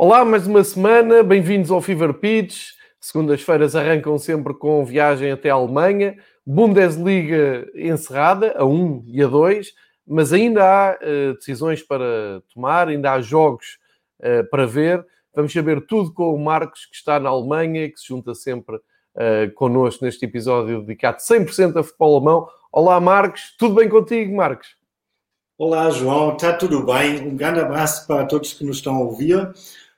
Olá, mais uma semana, bem-vindos ao Fever Pitch. Segundas-feiras arrancam sempre com viagem até a Alemanha, Bundesliga encerrada, a 1 e a 2, mas ainda há uh, decisões para tomar, ainda há jogos uh, para ver. Vamos saber tudo com o Marcos, que está na Alemanha e que se junta sempre uh, connosco neste episódio dedicado 100% a futebol alemão. Olá, Marcos, tudo bem contigo, Marcos? Olá, João, está tudo bem? Um grande abraço para todos que nos estão a ouvir.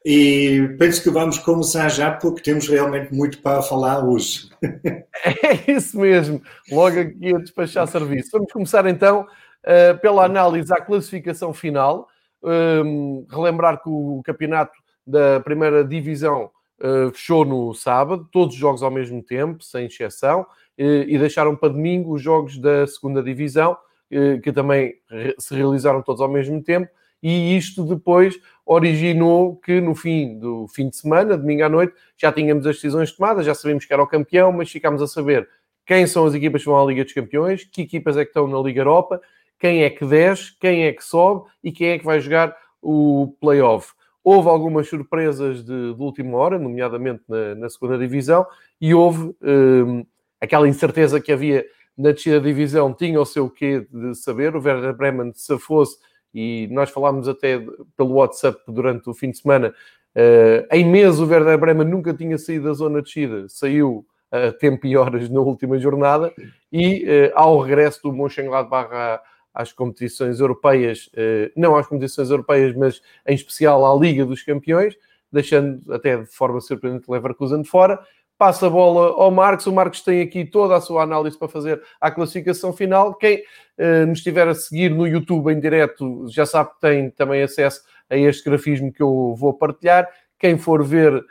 E penso que vamos começar já porque temos realmente muito para falar hoje. É isso mesmo, logo aqui a despachar serviço. Vamos começar então uh, pela análise à classificação final. Um, relembrar que o campeonato da primeira divisão uh, fechou no sábado, todos os jogos ao mesmo tempo, sem exceção, uh, e deixaram para domingo os jogos da segunda divisão, que também se realizaram todos ao mesmo tempo e isto depois originou que no fim do fim de semana, domingo à noite, já tínhamos as decisões tomadas, já sabíamos que era o campeão, mas ficámos a saber quem são as equipas que vão à Liga dos Campeões, que equipas é que estão na Liga Europa, quem é que desce, quem é que sobe e quem é que vai jogar o playoff. Houve algumas surpresas de, de última hora, nomeadamente na, na segunda divisão, e houve hum, aquela incerteza que havia na da divisão, tinha o seu quê de saber. O Werder Bremen, se fosse e nós falámos até pelo WhatsApp durante o fim de semana. Uh, em mês, o Werder Bremen nunca tinha saído da zona de descida, saiu a tempo e horas na última jornada, e uh, ao regresso do Mönchengladbach às competições europeias, uh, não às competições europeias, mas em especial à Liga dos Campeões, deixando até de forma surpreendente Leverkusen de fora, passa a bola ao Marcos. O Marcos tem aqui toda a sua análise para fazer à classificação final. Quem uh, nos estiver a seguir no YouTube em direto já sabe que tem também acesso a este grafismo que eu vou partilhar. Quem for ver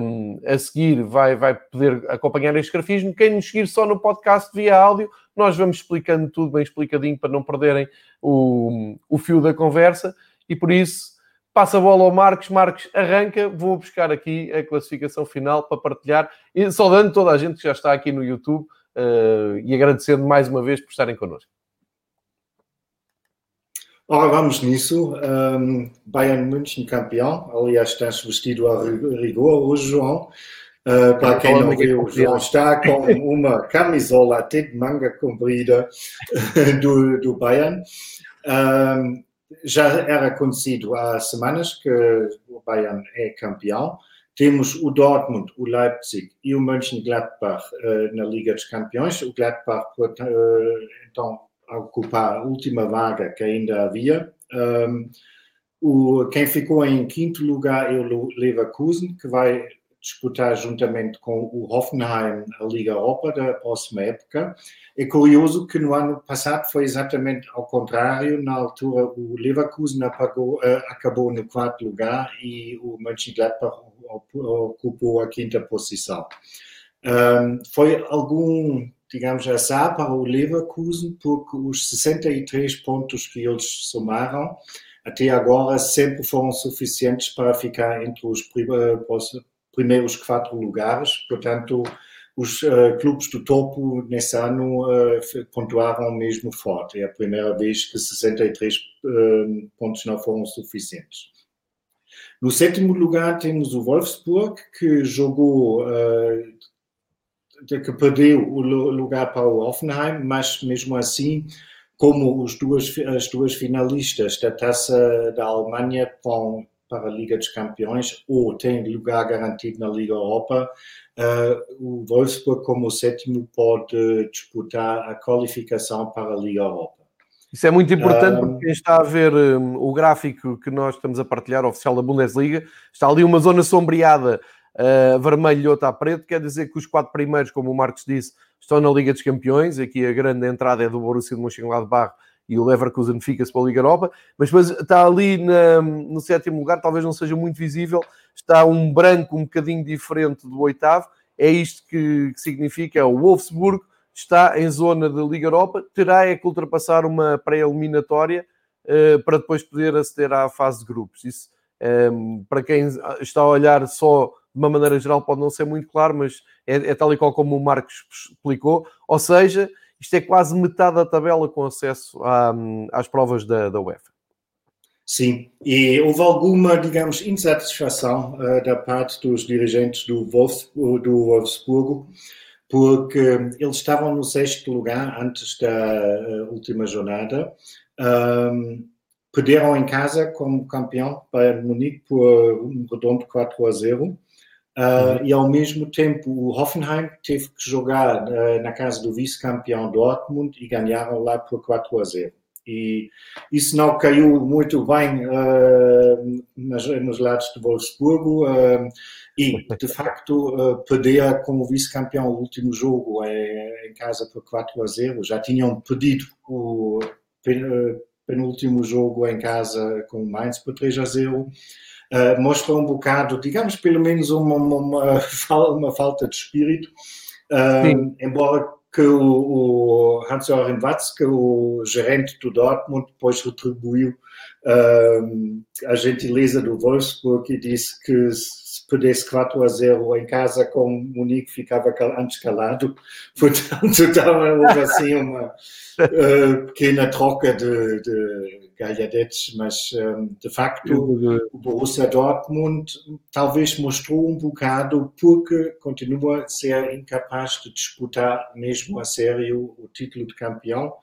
um, eh, a seguir vai, vai poder acompanhar este grafismo. Quem nos seguir só no podcast via áudio, nós vamos explicando tudo bem explicadinho para não perderem o, o fio da conversa. E por isso Passa a bola ao Marcos, Marcos arranca, vou buscar aqui a classificação final para partilhar, e saudando toda a gente que já está aqui no YouTube uh, e agradecendo mais uma vez por estarem connosco. Ora, vamos nisso. Um, Bayern München campeão, aliás, estás vestido a rigor hoje, João. Uh, para quem não viu, João está com uma camisola até de manga comprida do, do Bayern. Um, já era conhecido há semanas que o Bayern é campeão. Temos o Dortmund, o Leipzig e o Mönchengladbach uh, na Liga dos Campeões. O Gladbach, uh, então, a ocupar a última vaga que ainda havia. Um, o, quem ficou em quinto lugar é o Leverkusen, que vai disputar juntamente com o Hoffenheim a Liga Europa da próxima época. É curioso que no ano passado foi exatamente ao contrário. Na altura, o Leverkusen apagou, uh, acabou no quarto lugar e o Mönchengladbach ocupou a quinta posição. Um, foi algum, digamos, azar para o Leverkusen, porque os 63 pontos que eles somaram até agora sempre foram suficientes para ficar entre os primeiros quatro lugares, portanto, os uh, clubes do topo nesse ano uh, pontuaram mesmo forte. É a primeira vez que 63 uh, eh, pontos não foram suficientes. No sétimo lugar temos o Wolfsburg, que jogou, que perdeu o lugar para o Hoffenheim, mas mesmo assim, como os duas, as duas finalistas da Taça da Alemanha vão para a Liga dos Campeões ou tem lugar garantido na Liga Europa, uh, o Wolfsburg, como sétimo, pode disputar a qualificação para a Liga Europa. Isso é muito importante porque quem está a ver um, o gráfico que nós estamos a partilhar, oficial da Bundesliga, está ali uma zona sombreada, uh, vermelho e outra a preto, quer dizer que os quatro primeiros, como o Marcos disse, estão na Liga dos Campeões, aqui a grande entrada é do Borussia de Mönchengladbach e o Leverkusen fica-se para a Liga Europa, mas depois está ali na, no sétimo lugar, talvez não seja muito visível, está um branco um bocadinho diferente do oitavo, é isto que, que significa, é o Wolfsburg está em zona de Liga Europa, terá é que ultrapassar uma pré-eliminatória uh, para depois poder aceder à fase de grupos. Isso, um, ehm, para quem está a olhar só de uma maneira geral, pode não ser muito claro, mas é, é tal e qual como o Marcos explicou, ou seja, isto é quase metade da tabela com acesso à, às provas da, da UEFA. Sim, e houve alguma, digamos, insatisfação uh, da parte dos dirigentes do, Wolfs, do Wolfsburgo, porque eles estavam no sexto lugar antes da uh, última jornada, um, perderam em casa como campeão para Munique por um redondo 4 a 0. Uh, uhum. E ao mesmo tempo, o Hoffenheim teve que jogar uh, na casa do vice-campeão Dortmund e ganharam lá por 4 a 0 e isso não caiu muito bem uh, nas, nos lados de Wolfsburgo e, de facto, perder como vice-campeão o último jogo em, em, casa por 4 a 0. Já tinham perdido o penúltimo jogo em casa com o Mainz por 3 a 0. Uh, mostra um bocado, digamos, pelo menos uma, uma, uma falta de espírito, uh, embora que o, o Hans-Joachim Watzke, o gerente do Dortmund, depois retribuiu uh, a gentileza do Wolfsburg e disse que se perdesse 4 a 0 em casa com Munique ficava antes calado. Portanto, então, houve assim uma uh, pequena troca de, de galhadetes, mas um, de facto o Borussia Dortmund talvez mostrou um bocado porque continua a ser incapaz de disputar mesmo a sério o título de campeão.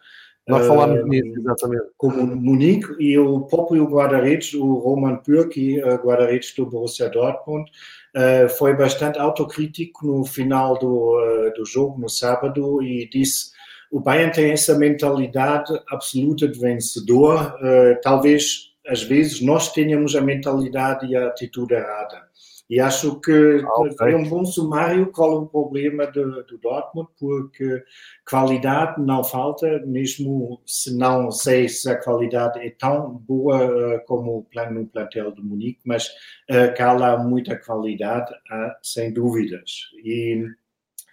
Nós falámos uh, nisso, exatamente. Como Munique e o próprio guarda-redes, o Roman Pürki, guarda-redes do Borussia Dortmund, uh, foi bastante autocrítico no final do, uh, do jogo, no sábado, e disse o Bayern tem essa mentalidade absoluta de vencedor. Uh, talvez, às vezes, nós tenhamos a mentalidade e a atitude errada. E acho que ah, foi um bom sumário qual é o problema do, do, Dortmund, porque qualidade não falta, mesmo se não sei se a qualidade é tão boa uh, como no plantel de Munique, mas uh, cala muita qualidade, sem dúvidas. E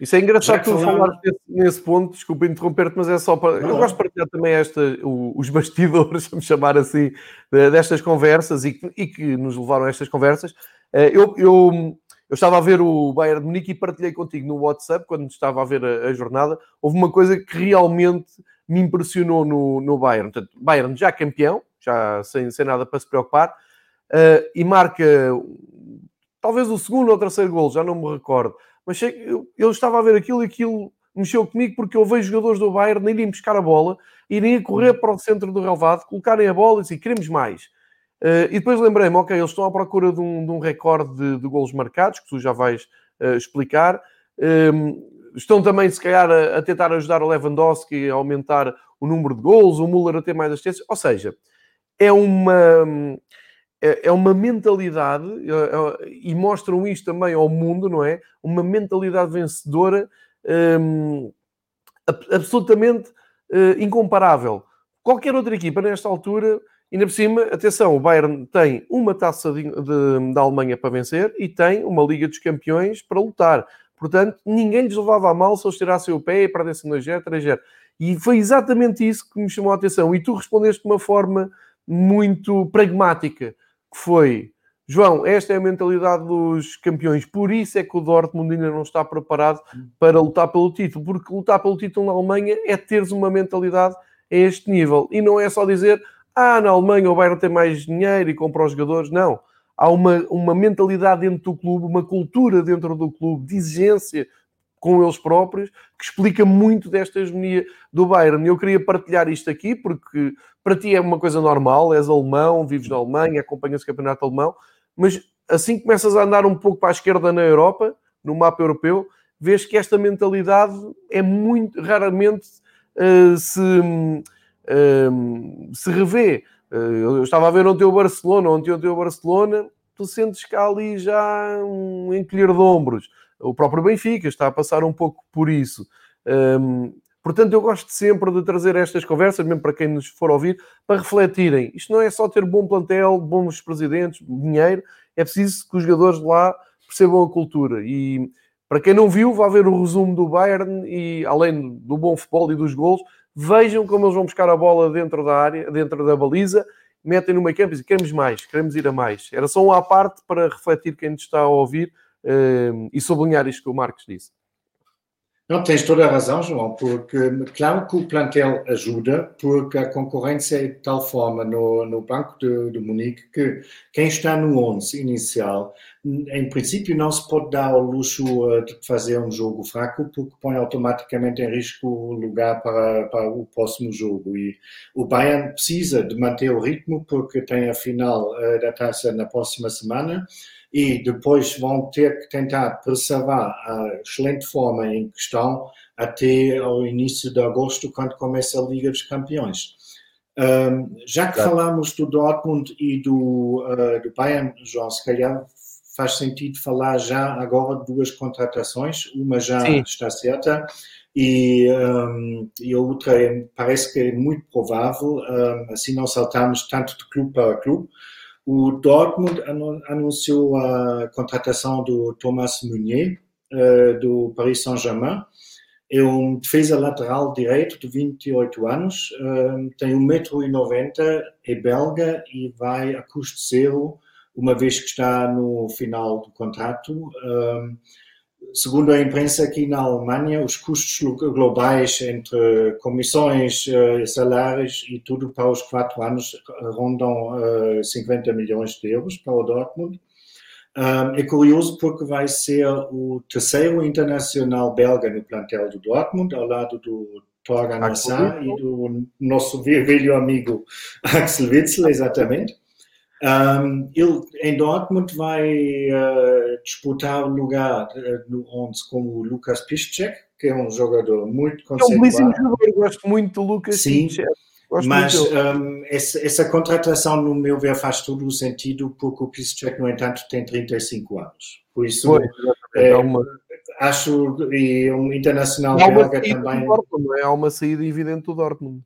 isso é engraçado tu falar nesse, nesse, ponto, desculpa interromper-te, mas é só para. Não, eu gosto de partilhar também esta, os bastidores, vamos chamar assim, destas conversas e que, e que nos levaram a estas conversas. Eh, eu, eu, eu estava a ver o Bayern de Munique e partilhei contigo no WhatsApp, quando estava a ver a, a jornada. Houve uma coisa que realmente me impressionou no, no Bayern. Portanto, Bayern já campeão, já sem, sem nada para se preocupar, uh, e marca talvez o segundo ou terceiro gol, já não me recordo mas eu, eu estava a ver aquilo e aquilo mexeu comigo porque eu vejo jogadores do Bayern irem buscar a bola, irem a correr uhum. para o centro do relvado, colocarem a bola e dizer, queremos mais. Uh, e depois lembrei-me, ok, eles estão à procura de um, de um recorde de, de golos marcados, que tu já vais uh, explicar. Um, ehm, estão também, se calhar, a, a, tentar ajudar o Lewandowski a aumentar o número de golos, o Müller a ter mais assistências. Ou seja, é uma é, é uma mentalidade, é, é, e mostram isto também ao mundo, não é? Uma mentalidade vencedora hum, absolutamente uh, incomparável. Qualquer outra equipa nesta altura, ainda por cima, atenção, o Bayern tem uma taça de, de, da Alemanha para vencer e tem uma Liga dos Campeões para lutar. Portanto, ninguém lhes levava a mal se eles tirassem o pé e perdessem 2-0, 3-0. E foi exatamente isso que me chamou a atenção. E tu respondeste de uma forma muito pragmática que foi João, esta é a mentalidade dos campeões, por isso é que o Dortmund ainda não está preparado para lutar pelo título, porque lutar pelo título na Alemanha é teres uma mentalidade a este nível e não é só dizer ah, na Alemanha o Bayern tem mais dinheiro e compra os jogadores, não. Há uma, uma mentalidade dentro do clube, uma cultura dentro do clube de exigência com eles próprios, que explica muito desta hegemonia do Bayern. Eu queria partilhar isto aqui, porque para ti é uma coisa normal, és alemão, vives na Alemanha, acompanhas o campeonato alemão, mas assim que começas a andar um pouco para a esquerda na Europa, no mapa europeu, vês que esta mentalidade é muito raramente uh, se, uh, se revê. Uh, eu estava a ver ontem o Barcelona, ontem, ontem o Barcelona, tu sentes há ali já um encolher de ombros o próprio Benfica está a passar um pouco por isso. Um, portanto, eu gosto sempre de trazer estas conversas, mesmo para quem nos for ouvir, para refletirem. Isto não é só ter bom plantel, bons presidentes, dinheiro, é preciso que os jogadores lá percebam a cultura. E para quem não viu, vá ver o resumo do Bayern e, além do bom futebol e dos gols, vejam como eles vão buscar a bola dentro da área, dentro da baliza, metem no meio campo e dizem, queremos mais, queremos ir a mais. Era só um à parte para refletir quem nos está a ouvir e sublinhar isto que o Marcos disse. Não, tens toda a razão, João, porque claro que o plantel ajuda, porque a concorrência é de tal forma no, no Banco de, de Munique que quem está no 11 inicial, em princípio, não se pode dar ao luxo eh, de fazer um jogo fraco, porque põe automaticamente em risco o lugar para, para o próximo jogo. E o Bayern precisa de manter o ritmo, porque tem a final eh, da taça na próxima semana e depois vão ter que tentar preservar a excelente forma em que estão até ao início de agosto, quando começa a Liga dos Campeões. Um, já que claro. falamos do Dortmund e do, uh, do Bayern, João, se calhar faz sentido falar já agora de duas contratações, uma já Sim. está certa e, um, e a outra é, parece que é muito provável, um, assim não saltamos tanto de clube para clube. O Dortmund anunciou a contratação do Thomas Meunier, uh, do Paris Saint-Germain. É um defesa lateral direito de 28 anos, uh, tem 1,90m, é belga e vai a custo zero, uma vez que está no final do contrato. Segundo a imprensa aqui na Alemanha, os custos globais entre comissões, eh, salários e tudo para os quatro anos rondam 50 eh, milhões de euros para o Dortmund. É curioso porque vai ser o terceiro internacional belga no plantel do Dortmund, ao lado do Torgan Assar e do nosso velho amigo Axel Witzel, exatamente. Um, ele em Dortmund vai uh, disputar lugar uh, no 11 com o Lucas Piszczek, que é um jogador muito conceituado. É um belíssimo jogador, eu gosto muito do Lucas Sim, Piszczek. Mas um, essa, essa, contratação, no meu ver, faz todo o sentido, porque o Piszczek, no entanto, tem 35 anos. Por isso, Foi, é, é uma... acho, e um internacional belga também... Dortmund, é? Há uma saída evidente do Dortmund.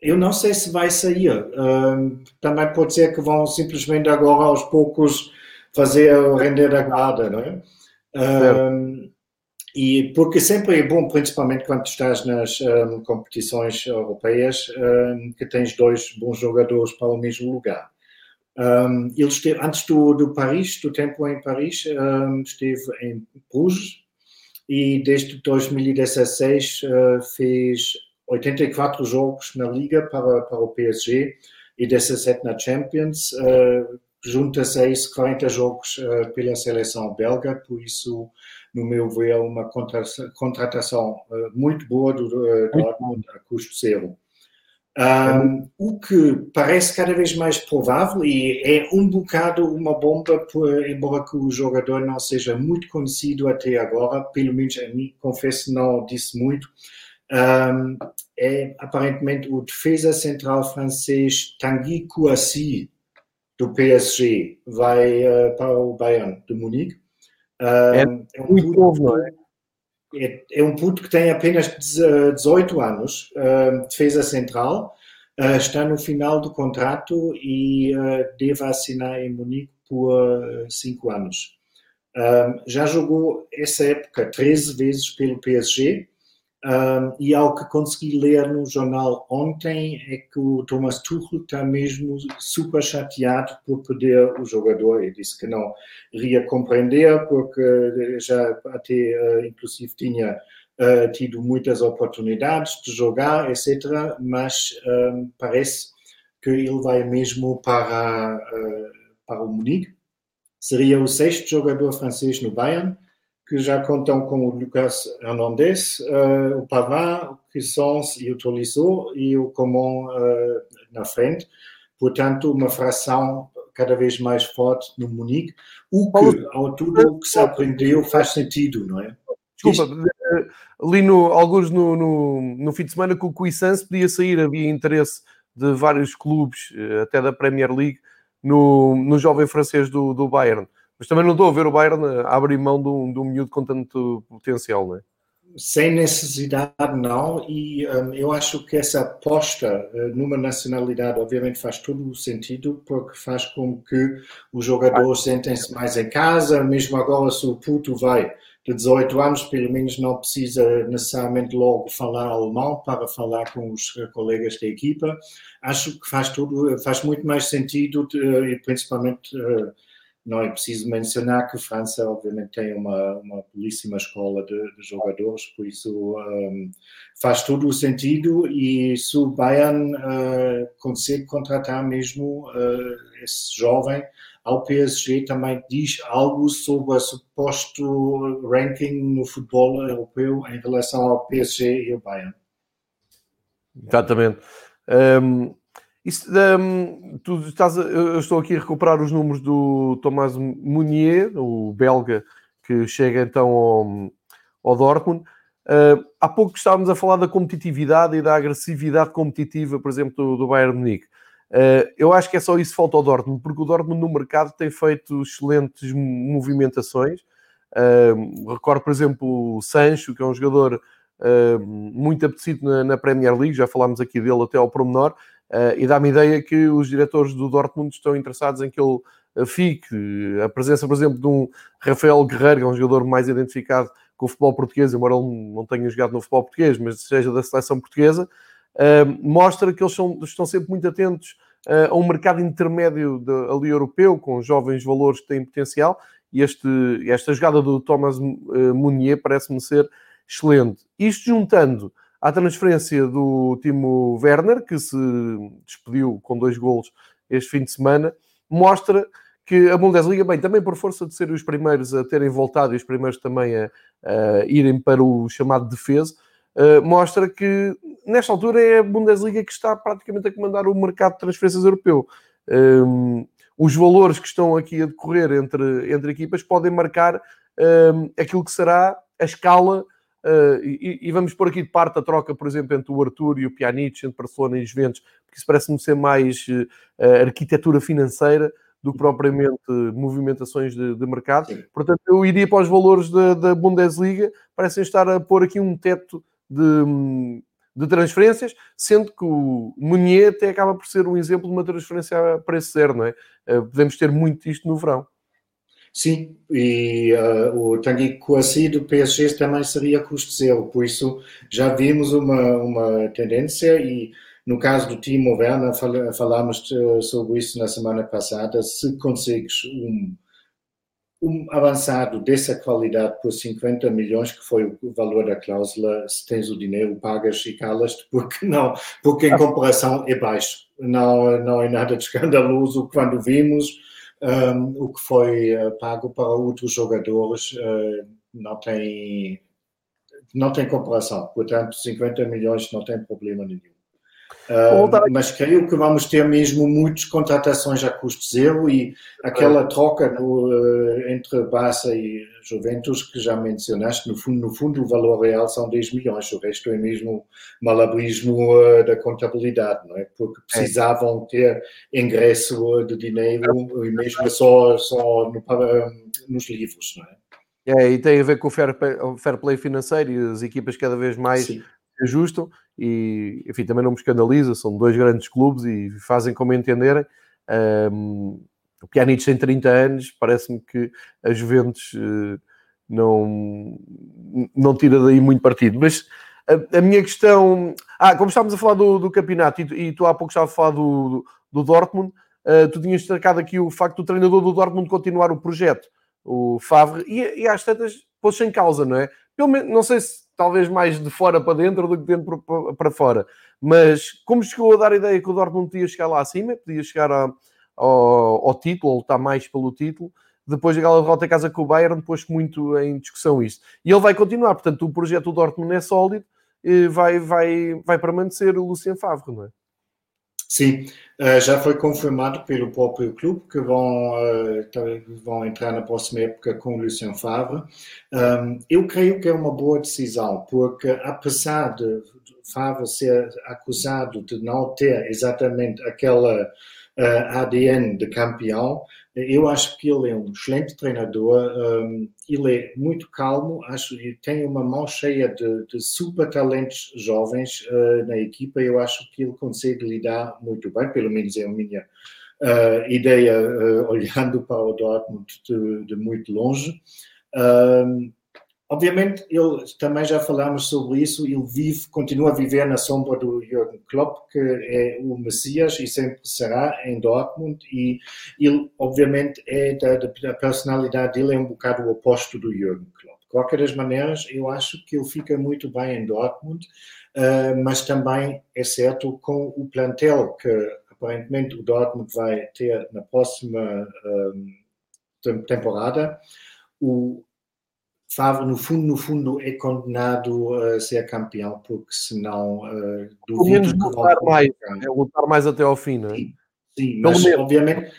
Eu não sei se vai sair. Um, também pode ser que vão simplesmente agora aos poucos fazer render a guarda, não é? Um, e porque sempre é bom, principalmente quando estás nas um, competições europeias, que tens dois bons jogadores para o mesmo lugar. ele esteve, antes do, do Paris, do tempo em Paris, esteve em Bruges e desde 2016 uh, fez 84 jogos na Liga para, para o PSG e 17 na Champions. Uh, Junta-se a isso 40 jogos uh, pela seleção belga, por isso, no meu ver, uma contratação uh, muito boa do Dortmund a custo zero. Um, o que parece cada vez mais provável e é um bocado uma bomba, por, embora que o jogador não seja muito conhecido até agora, pelo menos a mim, confesso, não disse muito, um, é aparentemente o defesa central francês Tanguy Kouassi, do PSG, vai uh, para o Bayern de Munique. Um, é, é um muito puto, novo, não é? é? É um puto que tem apenas 18 anos, uh, defesa central, uh, está no final do contrato e uh, deve assinar em Munique por 5 anos. já jogou essa época 13 vezes pelo PSG, um, e ao que consegui ler no jornal ontem é que o Thomas Tuchel está mesmo super chateado por perder o jogador. Ele disse que não iria compreender porque já até uh, inclusive tinha uh, tido muitas oportunidades de jogar, etc. Mas um, parece que ele vai mesmo para, uh, para o Munique. Seria o sexto jogador francês no Bayern que já contam com o Lucas Hernandez, uh, o Pavard, o Cuissons e o Tolisso e o Coman uh, na frente. Portanto, uma fração cada vez mais forte no Munique. O que, ao tudo o que se aprendeu, faz sentido, não é? Desculpa, eh, li no, alguns no, no, no fim de semana que o Cuissance podia sair, havia interesse de vários clubes, até da Premier League, no, no jovem francês do, do Bayern. Mas também não estou a ver o Bayern abrir mão de um, de um miúdo com tanto potencial, não é? Sem necessidade, não. E um, eu acho que essa aposta uh, numa nacionalidade, obviamente, faz todo o sentido, porque faz com que os jogadores sentem-se mais em casa. Mesmo agora, se o puto vai de 18 anos, pelo menos não precisa necessariamente logo falar alemão para falar com os uh, colegas da equipa. Acho que faz tudo, faz muito mais sentido, de, uh, e principalmente não é preciso mencionar que a França, obviamente, tem uma, uma belíssima escola de, de jogadores, por isso um, faz todo o sentido. E se o Bayern uh, consegue contratar mesmo uh, esse jovem ao PSG, também diz algo sobre o suposto ranking no futebol europeu em relação ao PSG e ao Bayern. Exatamente. Um, isso, um, tu estás a, eu estou aqui a recuperar os números do Thomas Munier, o belga, que chega então ao, ao Dortmund. Uh, há pouco estávamos a falar da competitividade e da agressividade competitiva, por exemplo, do, do Bayern Munique. Uh, eu acho que é só isso que falta ao Dortmund, porque o Dortmund no mercado tem feito excelentes movimentações. Uh, recordo, por exemplo, o Sancho, que é um jogador muito apetecido na, na, Premier League, já falámos aqui dele até ao promenor, e dá-me ideia que os diretores do Dortmund estão interessados em que ele uh, fique. A presença, por exemplo, de um Rafael Guerreiro, que é um jogador mais identificado com o futebol português, embora ele não tenha jogado no futebol português, mas seja da seleção portuguesa, uh, mostra que eles são, estão sempre muito atentos a um mercado intermédio de, ali europeu, com jovens valores que têm potencial, e este, esta jogada do Thomas Munier parece-me ser excelente. Isto juntando à transferência do Timo Werner, que se despediu com dois golos este fim de semana, mostra que a Bundesliga, bem, também por força de ser os primeiros a terem voltado e os primeiros também a, a irem para o chamado defesa, uh, mostra que nesta altura é a Bundesliga que está praticamente a comandar o mercado de transferências europeu. Um, os valores que estão aqui a decorrer entre, entre equipas podem marcar um, aquilo que será a escala Uh, e, e, vamos pôr aqui de parte a troca, por exemplo, entre o Arthur e o Pjanic, entre Barcelona e Juventus, porque isso parece-me ser mais uh, arquitetura financeira do que propriamente movimentações de, de mercado. Sim. Portanto, eu iria para os valores da, da Bundesliga, parecem estar a pôr aqui um teto de, de transferências, sendo que o Munier até acaba por ser um exemplo de uma transferência a preço zero, não é? Uh, podemos ter muito isto no verão. Sim, e uh, o Tanguy Kouassi do PSG também seria custo zero, por isso já vimos uma, uma tendência e no caso do Timo Werner fal falámos uh, sobre isso na semana passada, se consegues um, um avançado dessa qualidade por 50 milhões, que foi o valor da cláusula, se tens o dinheiro, pagas e calas-te, porque não, porque em comparação é baixo, não, não é nada de escandaloso. Quando vimos um, o que foi uh, pago para outros jogadores uh, não tem não tem comparação. Portanto, 50 milhões não tem problema nenhum. Uh, mas creio que vamos ter mesmo muitas contratações a custo zero e aquela troca no, uh, entre Barça e Juventus que já mencionaste, no fundo, no fundo o valor real são 10 milhões, o resto é mesmo malabrismo uh, da contabilidade, não é? Porque é. precisavam ter ingresso de dinheiro e mesmo só, só no, nos livros, não é? É, e tem a ver com o fair play, o fair play financeiro e as equipas cada vez mais Sim ajustam e, enfim, também não me escandaliza, são dois grandes clubes e fazem como entenderem. Um, o Pjanic tem 30 anos, parece-me que a Juventus uh, não, não tira daí muito partido. Mas a, a, minha questão... Ah, como estávamos a falar do, do campeonato e, e tu há pouco estavas a falar do, do, do Dortmund, uh, tu tinhas destacado aqui o facto do treinador do Dortmund continuar o projeto, o Favre, e, e às tantas pôs em causa, não é? Pelo menos, não sei se talvez mais de fora para dentro do que dentro para fora. Mas como chegou a dar a ideia que o Dortmund podia chegar lá acima, podia chegar a, ao, ao, título, ou lutar mais pelo título, depois daquela derrota em casa com o Bayern, pôs muito em discussão isso. E ele vai continuar, portanto, o projeto do Dortmund é sólido, vai, vai, vai permanecer o Lucien Favre, não é? Sim, uh, já foi confirmado pelo próprio clube que vão, uh, vão entrar na próxima época com o Lucien Favre. Um, eu creio que é uma boa decisão, porque apesar de Favre ser acusado de não ter exatamente aquela eh, ADN de campeão, eu acho que ele é um excelente treinador, um, ele é muito calmo, acho que tem uma mão cheia de, de super talentos jovens uh, na equipa. Eu acho que ele consegue lidar muito bem, pelo menos é a minha uh, ideia, uh, olhando para o Dortmund de, de muito longe. Um, Obviamente, ele também já falamos sobre isso. Ele vive, continua a viver na sombra do Jürgen Klopp, que é o Messias e sempre será em Dortmund. E ele, obviamente, é da, da personalidade dele é um bocado o oposto do Jürgen Klopp. De qualquer das maneiras, eu acho que ele fica muito bem em Dortmund, uh, mas também é certo com o plantel que aparentemente o Dortmund vai ter na próxima um, temporada. O Favre, no fundo, no fundo, é condenado a ser campeão, porque senão uh, duvido menos lutar mais, é lutar mais até ao fim, não é? Sim, sim mas menos. obviamente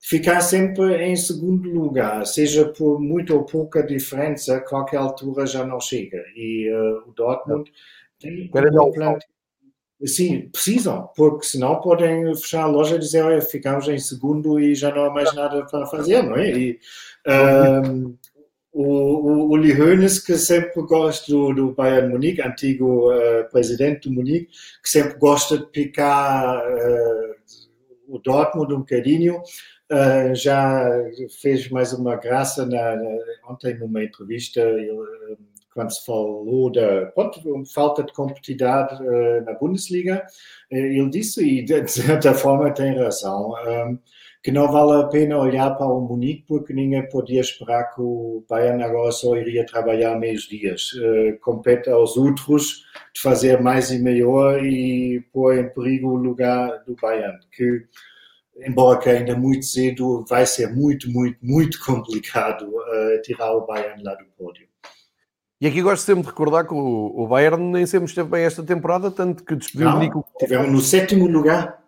ficar sempre em segundo lugar, seja por muito ou pouca diferença, a qualquer altura já não chega. E uh, o Dortmund tem um plano. Sim, precisam, porque senão podem fechar a loja e dizer, olha, ficamos em segundo e já não há mais nada para fazer, não é? E, uh, o, o Uli Hoeneß, que sempre gosta do, do Bayern Munique, antigo uh, presidente do Munique, que sempre gosta de picar uh, o Dortmund um bocadinho, uh, já fez mais uma graça na, na, ontem numa entrevista, ele, quando se falou da falta de competitividade na Bundesliga, ele disse, e de certa forma tem razão, que não vale a pena olhar para o Munique porque ninguém podia esperar que o Bayern agora só iria trabalhar meios dias. Uh, compete aos outros de fazer mais e melhor e pôr em perigo o lugar do Bayern, que embora que ainda muito cedo vai ser muito, muito, muito complicado uh, tirar o Bayern lá do pódio. E aqui gosto sempre de recordar que o, o Bayern nem sempre esteve bem esta temporada, tanto que despediu o Nico. Tivemos no sétimo lugar.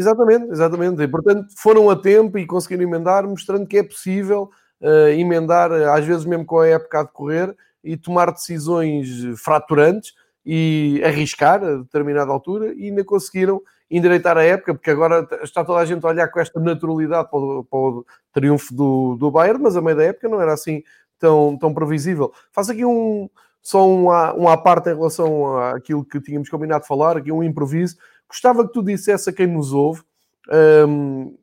Exatamente, exatamente. E, portanto, foram a tempo e conseguiram emendar, mostrando que é possível uh, emendar, às vezes mesmo com a época a decorrer, e tomar decisões fraturantes e arriscar a determinada altura, e ainda conseguiram endireitar a época, porque agora está toda a gente a olhar com esta naturalidade para o, para o triunfo do, do Bayern, mas a meio da época não era assim tão, tão previsível. Faço aqui um, só um um à parte em relação àquilo que tínhamos combinado de falar, aqui um improviso. Gostava que tu dissesse a quem nos ouve, um,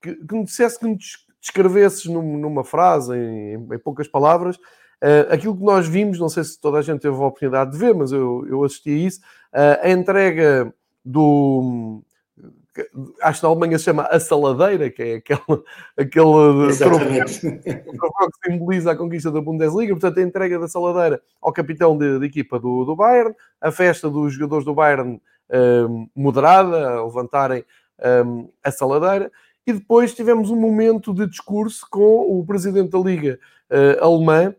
que, que me dissesse, que nos descrevesses num, numa frase, em, em poucas palavras, uh, aquilo que nós vimos, não sei se toda a gente teve a oportunidade de ver, mas eu, eu assisti a isso, uh, a entrega do, acho que na Alemanha se chama a saladeira, que é aquele, aquele troféu que simboliza a conquista da Bundesliga, portanto a entrega da saladeira ao capitão de, de equipa do, do Bayern, a festa dos jogadores do Bayern moderada, a levantarem a saladeira. E depois tivemos um momento de discurso com o presidente da Liga uh, alemã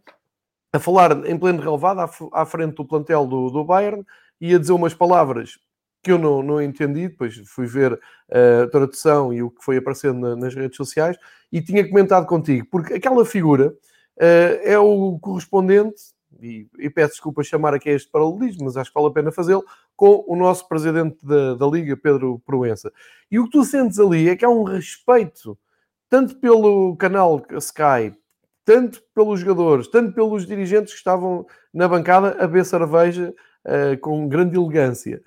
a falar em pleno relevado à, frente do plantel do, do, Bayern e a dizer umas palavras que eu não, não entendi, depois fui ver a tradução e o que foi aparecendo na, nas redes sociais e tinha comentado contigo, porque aquela figura uh, é o correspondente e, e, peço desculpa chamar aqui este paralelismo, mas acho que vale a pena fazê-lo, com o nosso presidente da, da Liga, Pedro Proença. E o que tu sentes ali é que há um respeito, tanto pelo canal Sky, tanto pelos jogadores, tanto pelos dirigentes que estavam na bancada a beber cerveja uh, com grande elegância.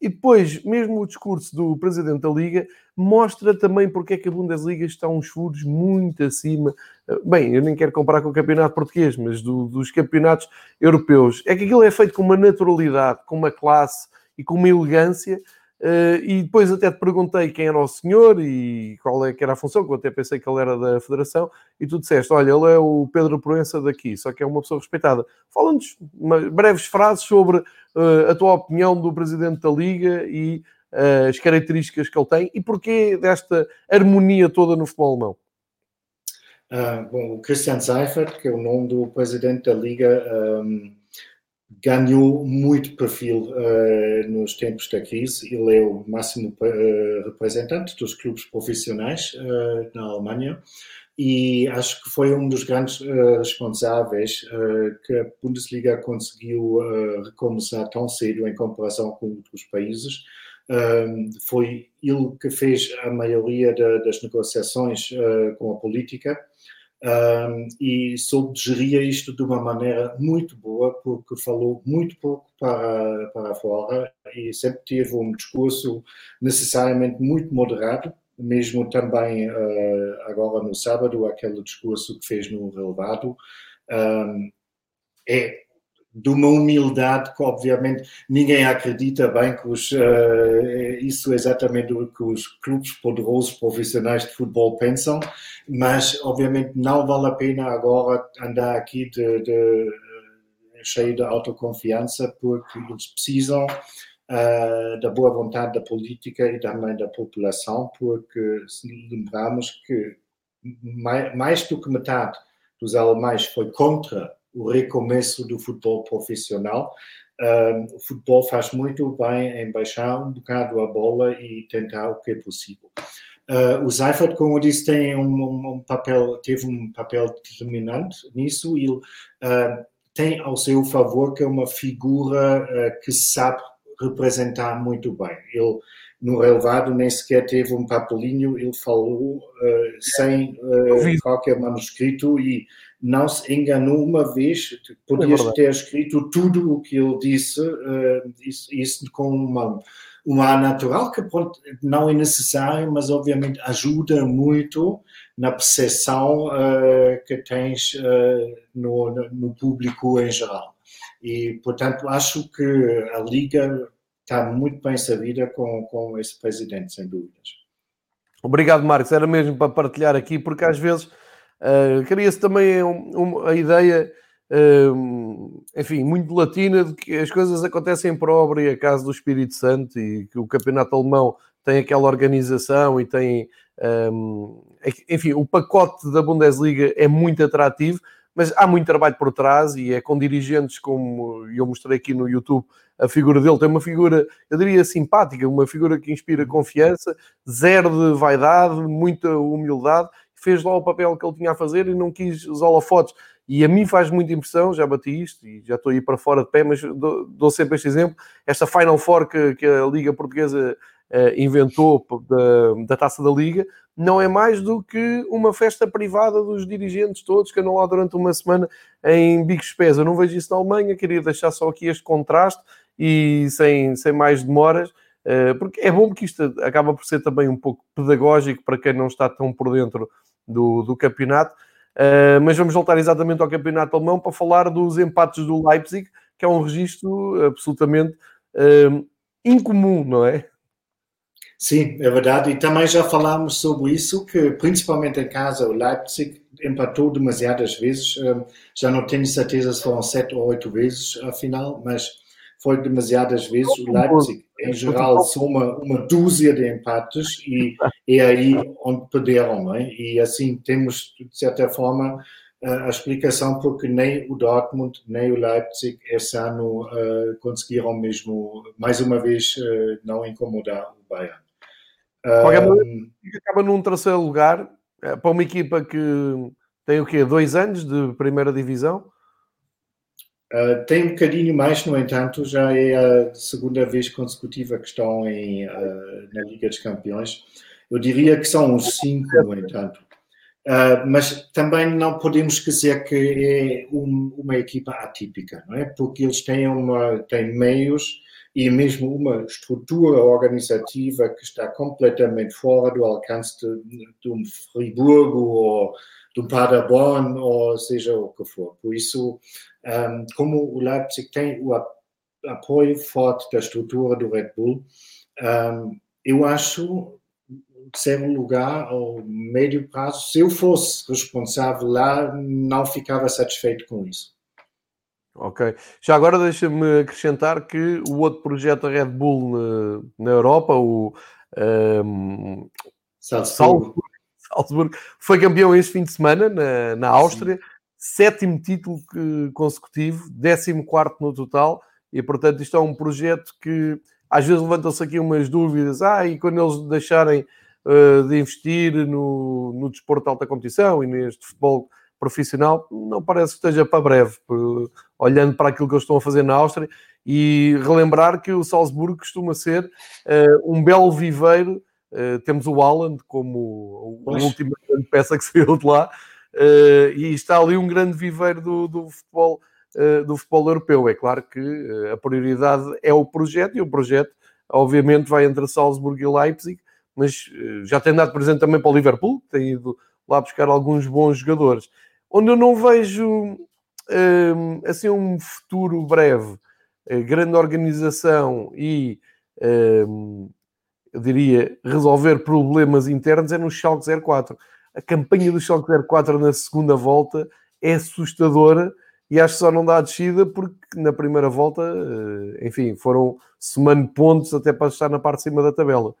E depois, mesmo o discurso do Presidente da Liga mostra também porque é que a Bundesliga está uns furos muito acima. Uh, bem, eu nem quero comparar com o campeonato português, mas do, dos campeonatos europeus. É que aquilo é feito com uma naturalidade, com uma classe e com uma elegância Uh, e depois até te perguntei quem era o senhor e qual é que era a função, que eu até pensei que ele era da Federação, e tu disseste, olha, ele é o Pedro Proença daqui, só que é uma pessoa respeitada. Fala-nos breves frases sobre uh, a tua opinião do Presidente da Liga e uh, as características que ele tem e porquê desta harmonia toda no futebol alemão. Uh, bom, o Christian Seifert, que é o nome do Presidente da Liga, um ganhou muito perfil uh, nos tempos da crise. Ele é o máximo uh, representante dos clubes profissionais uh, na Alemanha e acho que foi um dos grandes responsáveis que a Bundesliga conseguiu recomeçar tão cedo em comparação com outros países. foi ele que fez a maioria das negociações com a política um, e soube gerir isto de uma maneira muito boa, porque falou muito pouco para, para fora e sempre teve um discurso necessariamente muito moderado, mesmo também uh, agora no sábado, aquele discurso que fez no relevado. Um, é de uma humildade que, obviamente, ninguém acredita bem que os, uh, isso é exatamente o que os clubes poderosos profissionais de futebol pensam, mas, obviamente, não vale a pena agora andar aqui de, de cheio de autoconfiança, porque eles precisam uh, da boa vontade da política e também da população, porque se lembrarmos que mais, mais do que metade dos alemães foi contra o recomeço do futebol profissional. Uh, o futebol faz muito bem em baixar um bocado a bola e tentar o que é possível. Uh, o Seifert, como eu disse, tem um, um, papel, teve um papel determinante nisso. Ele uh, tem ao seu favor que é uma figura que sabe representar muito bem. Ele no relevado nem sequer teve um papelinho, ele falou uh, sem uh, qualquer manuscrito e não se enganou uma vez. Podias é ter escrito tudo o que ele disse, uh, isso, isso, com uma, uma ar natural, que pronto, não é necessário, mas obviamente ajuda muito na percepção que tens no, no público em geral. E, portanto, acho que a Liga está muito bem sabida com, com esse presidente, sem dúvidas. Obrigado, Marcos. Era mesmo para partilhar aqui, porque às vezes uh, cria-se também um, um, a ideia, uh, enfim, muito latina, de que as coisas acontecem por obra e acaso do Espírito Santo e que o campeonato alemão tem aquela organização e tem, um, enfim, o pacote da Bundesliga é muito atrativo, mas há muito trabalho por trás e é com dirigentes como eu mostrei aqui no YouTube a figura dele. Tem uma figura, eu diria, simpática, uma figura que inspira confiança, zero de vaidade, muita humildade. Fez lá o papel que ele tinha a fazer e não quis os holofotes. E a mim faz muita impressão, já bati isto e já estou aí para fora de pé, mas dou, dou sempre este exemplo. Esta Final Four que, que a Liga Portuguesa uh, inventou da, da taça da Liga, não é mais do que uma festa privada dos dirigentes todos que andam lá durante uma semana em bicos pés. Eu não vejo isso na Alemanha, queria deixar só aqui este contraste e sem, sem mais demoras, uh, porque é bom que isto acaba por ser também um pouco pedagógico para quem não está tão por dentro do, do campeonato. Uh, mas vamos voltar exatamente ao campeonato alemão para falar dos empates do Leipzig, que é um registro absolutamente uh, incomum, não é? Sim, é verdade. E também já falámos sobre isso, que principalmente em casa o Leipzig empatou demasiadas vezes. Já não tenho certeza se foram sete ou oito vezes, afinal, mas foi demasiadas vezes. O Leipzig, em geral, soma uma dúzia de empates e é aí onde perderam. Não é? E assim temos, de certa forma, a explicação porque nem o Dortmund nem o Leipzig esse ano uh, conseguiram mesmo, mais uma vez, uh, não incomodar o Bayern. Um, acaba num terceiro lugar eh, para uma equipa que tem o quê? Dois anos de primeira divisão? Uh, tem um bocadinho mais, no entanto, já é a segunda vez consecutiva que estão em, uh, na Liga dos Campeões. Eu diria que são uns cinco, no entanto. Uh, mas também não podemos esquecer que é um, uma equipa atípica, não é? Porque eles têm, uma, têm meios e mesmo uma estrutura organizativa que está completamente fora do alcance de, de um Friburgo ou de um Paderborn ou seja o que for. Por isso, um, como o Leipzig tem o apoio forte da estrutura do Red Bull, um, eu acho ser um lugar ao médio prazo, se eu fosse responsável lá, não ficava satisfeito com isso. Ok. Já agora deixa-me acrescentar que o outro projeto da Red Bull na, na Europa, o um, Salzburg. Salzburg, foi campeão este fim de semana na, na Áustria, Sim. sétimo título consecutivo, décimo quarto no total, e portanto isto é um projeto que às vezes levantam-se aqui umas dúvidas, ah, e quando eles deixarem uh, de investir no, no desporto de alta competição e neste futebol profissional, não parece que esteja para breve, olhando para aquilo que eles estão a fazer na Áustria e relembrar que o Salzburgo costuma ser uh, um belo viveiro. Uh, temos o Haaland como a última grande peça que saiu de lá, uh, e está ali um grande viveiro do, do futebol. do futebol europeu. É claro que a prioridade é o projeto e o projeto, obviamente, vai entre Salzburgo e Leipzig, mas já tem dado presente também para o Liverpool, tem ido lá buscar alguns bons jogadores. Onde eu não vejo um, assim um futuro breve, grande organização e um, eu diria resolver problemas internos é no Schalke 04. A campanha do Schalke 04 na segunda volta é assustadora e acho que só não dá a descida porque na primeira volta, eh, enfim, foram semando pontos até para estar na parte de cima da tabela.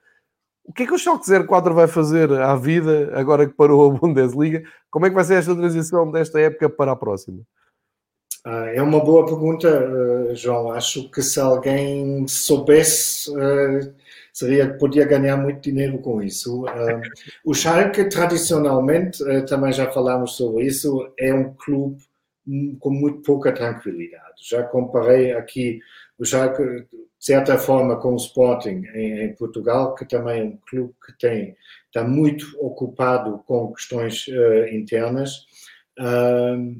O que é que o Schalke 04 vai fazer à vida agora que parou a Bundesliga? Como é que vai ser esta transição desta época para a próxima? Ah, é uma boa pergunta, eh, João. Acho que se alguém soubesse, eh, seria podia ganhar muito dinheiro com isso. O Schalke, tradicionalmente, também já falámos sobre isso, é um clube com muito pouca tranquilidade. Já comparei aqui o Schalke, de certa forma, com o Sporting em, em, Portugal, que também é um clube que tem, está muito ocupado com questões uh, internas. Uh,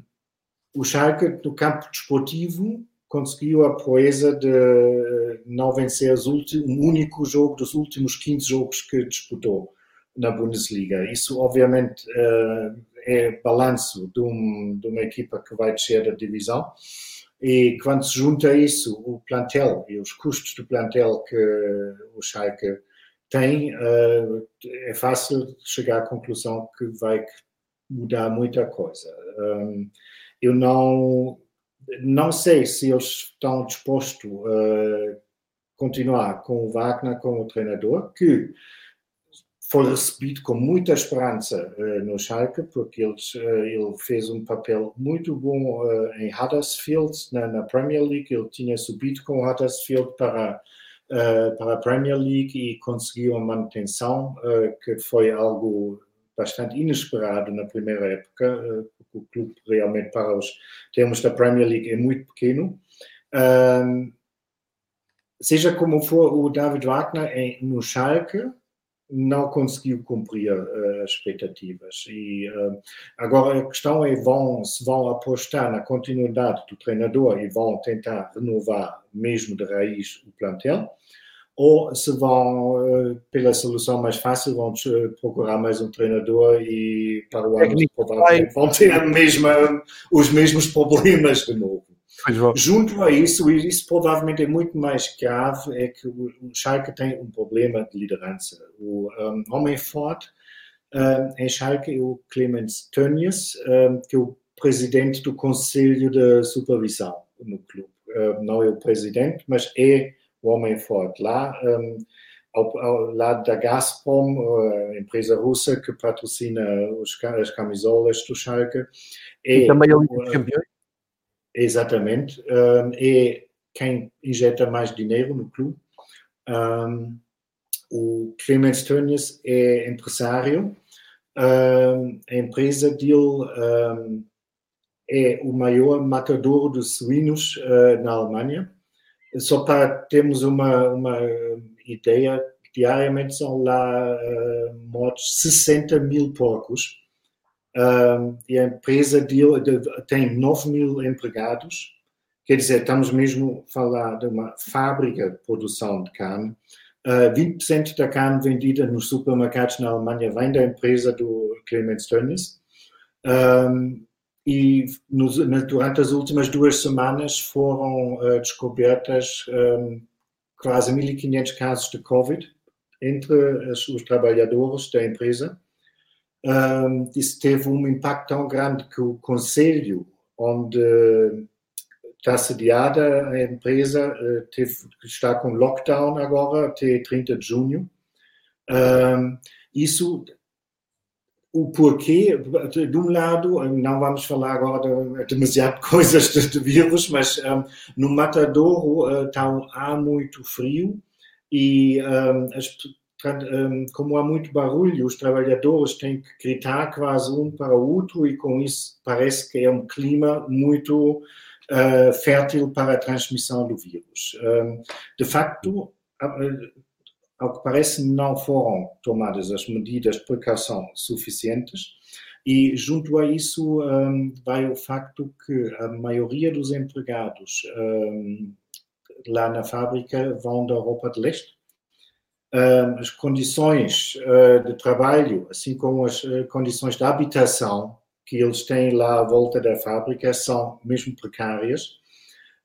o Schalke, no campo desportivo, conseguiu a proeza de não vencer o único jogo dos últimos 15 jogos que disputou na Bundesliga. Isso, obviamente, uh, é balanço de, um, de, uma equipa que vai descer da divisão. E quando se junta isso, o plantel e os custos do plantel que o Schalke tem, uh, é fácil chegar à conclusão que vai mudar muita coisa. Um, eu não, não sei se eles estão dispostos a continuar com o Wagner como treinador, que foi recebido com muita esperança uh, no Schalke, porque uh, ele, fez um papel muito bom uh, em Huddersfield, na, na, Premier League. Ele tinha subido com o Huddersfield para, para a Premier League e conseguiu a manutenção, que foi algo bastante inesperado na primeira época. o clube realmente, para os termos da Premier League, é muito pequeno. seja como for, o David Wagner é, no Schalke não conseguiu cumprir uh, as expectativas. E agora a questão é vão, se vão apostar na continuidade do treinador e vão tentar renovar mesmo de raiz o plantel, ou se vão, uh, pela solução mais fácil, vão procurar mais um treinador e para o ano provavelmente vão ter mesma, os mesmos problemas de novo. Junto a isso, e isso provavelmente é muito mais grave, é que o Schalke tem um problema de liderança. O um, homem forte um, em Schalke é o Clemens Tönnies, um, que é o presidente do Conselho de Supervisão no clube. Um, não é o presidente, mas é o homem forte lá. Um, ao, ao, lado da Gazprom, a empresa russa que patrocina os, as camisolas do Schalke. É, e também é o campeões? Exatamente. Um, é quem injeta mais dinheiro no clube. Um, o Clemens Tönnies é empresário. Um, a empresa dele é o maior matador de suínos uh, na Alemanha. Só para termos uma, uma ideia, diariamente são lá uh, mortos 60 mil porcos Uh, e a empresa dele tem 9 mil empregados, quer dizer, estamos mesmo a falar de uma fábrica de produção de carne. Uh, 20% da carne vendida nos supermercados na Alemanha vem da empresa do Clemens Tönnies. E nos, durante as últimas duas semanas foram uh, descobertas um, quase 1.500 casos de Covid entre os trabalhadores da empresa um, isso teve um impacto tão grande que o conselho onde está sediada a empresa eh, teve, está com lockdown agora até 30 de junho. Um, isso, o porquê, de um lado, não vamos falar agora de, demasiado coisas de, vírus, mas um, no Matadouro uh, está há muito frio e um, as como há muito barulho, os trabalhadores têm que gritar quase um para o outro e com isso parece que é um clima muito uh, fértil para a transmissão do vírus. Um, de facto, ao que parece, não foram tomadas as medidas de precaução suficientes e junto a isso um, vai o facto que a maioria dos empregados um, lá na fábrica vão da Europa de Leste as condições de trabalho, assim como as condições de habitação, que eles têm lá à volta da fábrica são mesmo precárias.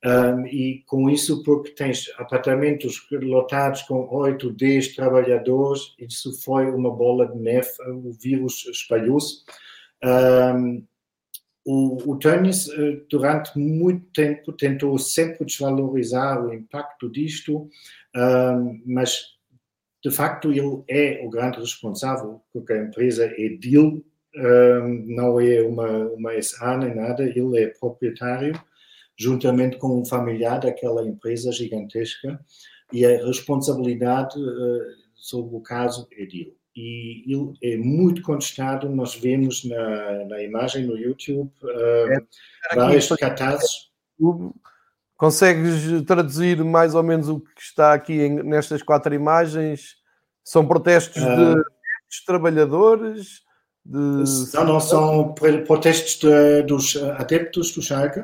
Um, e com isso, porque tens apartamentos lotados com 8, 10 trabalhadores, isso foi uma bola de neve, o vírus espalhou-se. Um, o, o Tönnies, eh, durante muito tempo, tentou sempre desvalorizar o impacto disto, um, mas de facto ele é o grande responsável, porque a empresa é dele, não é uma, uma SA nem nada, ele é proprietário juntamente com um familiar daquela empresa gigantesca, e a responsabilidade uh, sobre o caso é dele. E ele é muito contestado, nós vemos na, na imagem no YouTube uh, é, vários cartazes. Consegues traduzir mais ou menos o que está aqui em, nestas quatro imagens? São protestos uh, de trabalhadores? De... Não, não, são protestos de, dos adeptos do Schalke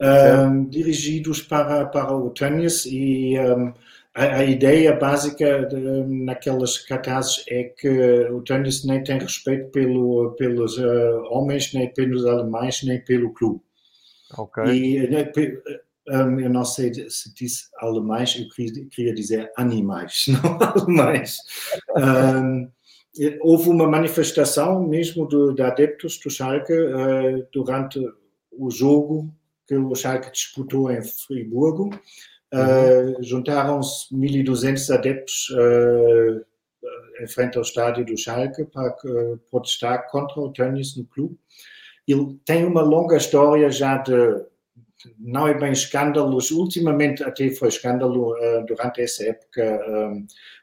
um, dirigidos para, para o tênis e um, a, a, ideia básica de, naquelas cartazes é que o tênis nem tem respeito pelo, pelos uh, homens, nem pelos alemães, nem pelo clube. Ok. E, né, um, eu não sei se disse alemães, eu queria, queria dizer animais, não alemães. Um, houve uma manifestação mesmo de, de adeptos do Schalke uh, durante o jogo que o Schalke disputou em Friburgo. Uhum. Uh, Juntaram-se 1.200 adeptos uh, em frente ao estádio do Schalke para uh, protestar contra o Tönnies no clube. Ele tem uma longa história já de, não é bem escândalos, ultimamente até foi escândalo durante essa época,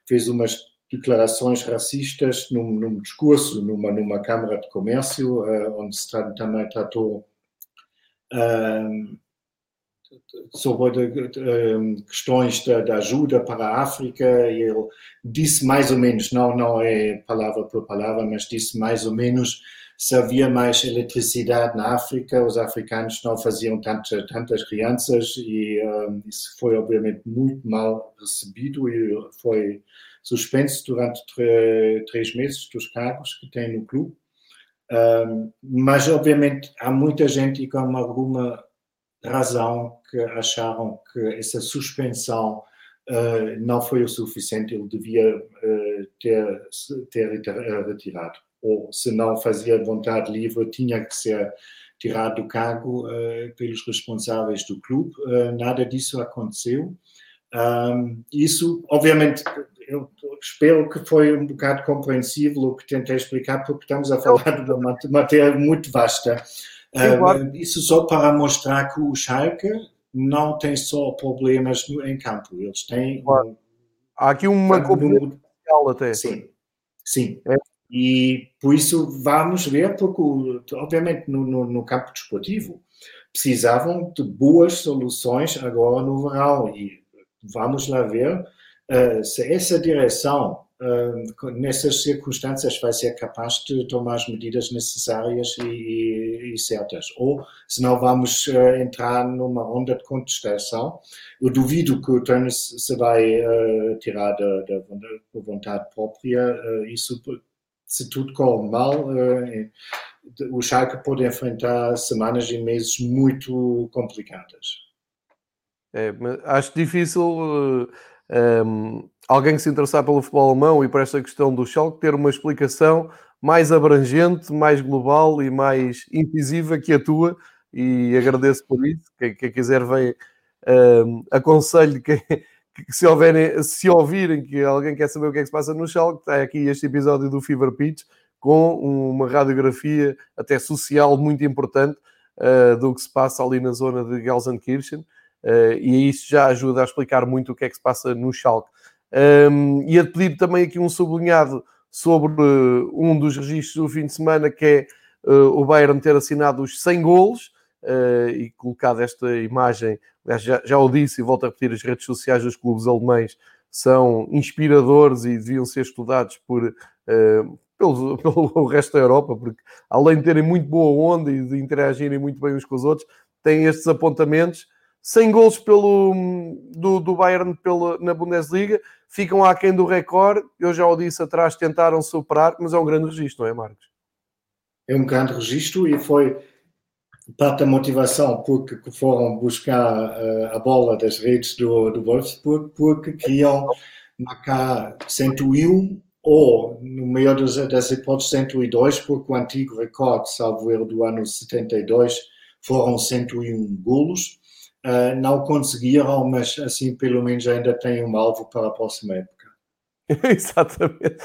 fez umas declarações racistas num, num discurso numa, numa Câmara de Comércio, onde se também tratou sobre questões da, ajuda para a África. Ele disse mais ou menos, não, não é palavra por palavra, mas disse mais ou menos se havia mais eletricidade na África, os africanos não faziam tantas, tantas crianças e isso foi obviamente muito mal recebido e foi suspenso durante três meses dos cargos que tem no clube mas, obviamente, há muita gente e com alguma razão que acharam que essa suspensão uh, não foi o suficiente, ele devia uh, ter, ter retirado. Ou, se não fazia vontade livre, tinha que ser tirado do cargo pelos responsáveis do clube. nada disso aconteceu. Isso, obviamente, eu espero que foi um bocado compreensível o que tentei explicar, porque estamos a falar de uma matéria muito vasta. Uh, isso só para mostrar que o Schalke não tem só problemas no, em campo, eles têm... Claro. Há aqui uma componente até. Sim, sim. É. E por isso vamos ver, porque obviamente no, no, no campo desportivo precisavam de boas soluções agora no verão e vamos lá ver se essa direção, uh, nessas circunstâncias, vai ser capaz de tomar as medidas necessárias e, e, certas. Ou se não vamos uh, entrar numa onda de contestação. Eu duvido que o Tönnies se vai tirar da, vontade própria. isso, se tudo corre mal, o Schalke pode enfrentar semanas e meses muito complicadas. É, acho difícil uh, um, alguém que se interessar pelo futebol alemão e por esta questão do Schalke ter uma explicação mais abrangente, mais global e mais incisiva que a tua e agradeço por isso. Quem, quem quiser vem, um, aconselho que, que, se, houverem, se ouvirem que alguém quer saber o que é que se passa no Schalke, está aqui este episódio do Fever Pitch com uma radiografia até social muito importante uh, do que se passa ali na zona de Gelsenkirchen. Uh, e isso já ajuda a explicar muito o que é que se passa no Schalke. Um, e a pedir também aqui um sublinhado sobre uh, um dos registros do fim de semana, que é uh, o Bayern ter assinado os 100 golos, e colocado esta imagem, já, já o disse e volto a repetir, as redes sociais dos clubes alemães são inspiradores e deviam ser estudados por, pelo, pelo resto da Europa, porque além de terem muito boa onda e de interagirem muito bem uns com os outros, têm estes apontamentos 100 gols pelo, do, do Bayern pela, na Bundesliga, ficam aquém do recorde. Eu já o disse atrás, tentaram superar, mas é um grande registro, não é, Marcos? é um grande registro e foi parte da motivação porque foram buscar uh, a bola das redes do, do Wolfsburg porque queriam marcar 101 ou, no melhor das, das hipóteses, 102, porque o antigo recorde, salvo erro, do ano 72, foram 101 golos. Uh, não conseguiram, mas assim pelo menos ainda têm um alvo para a próxima época. Exatamente.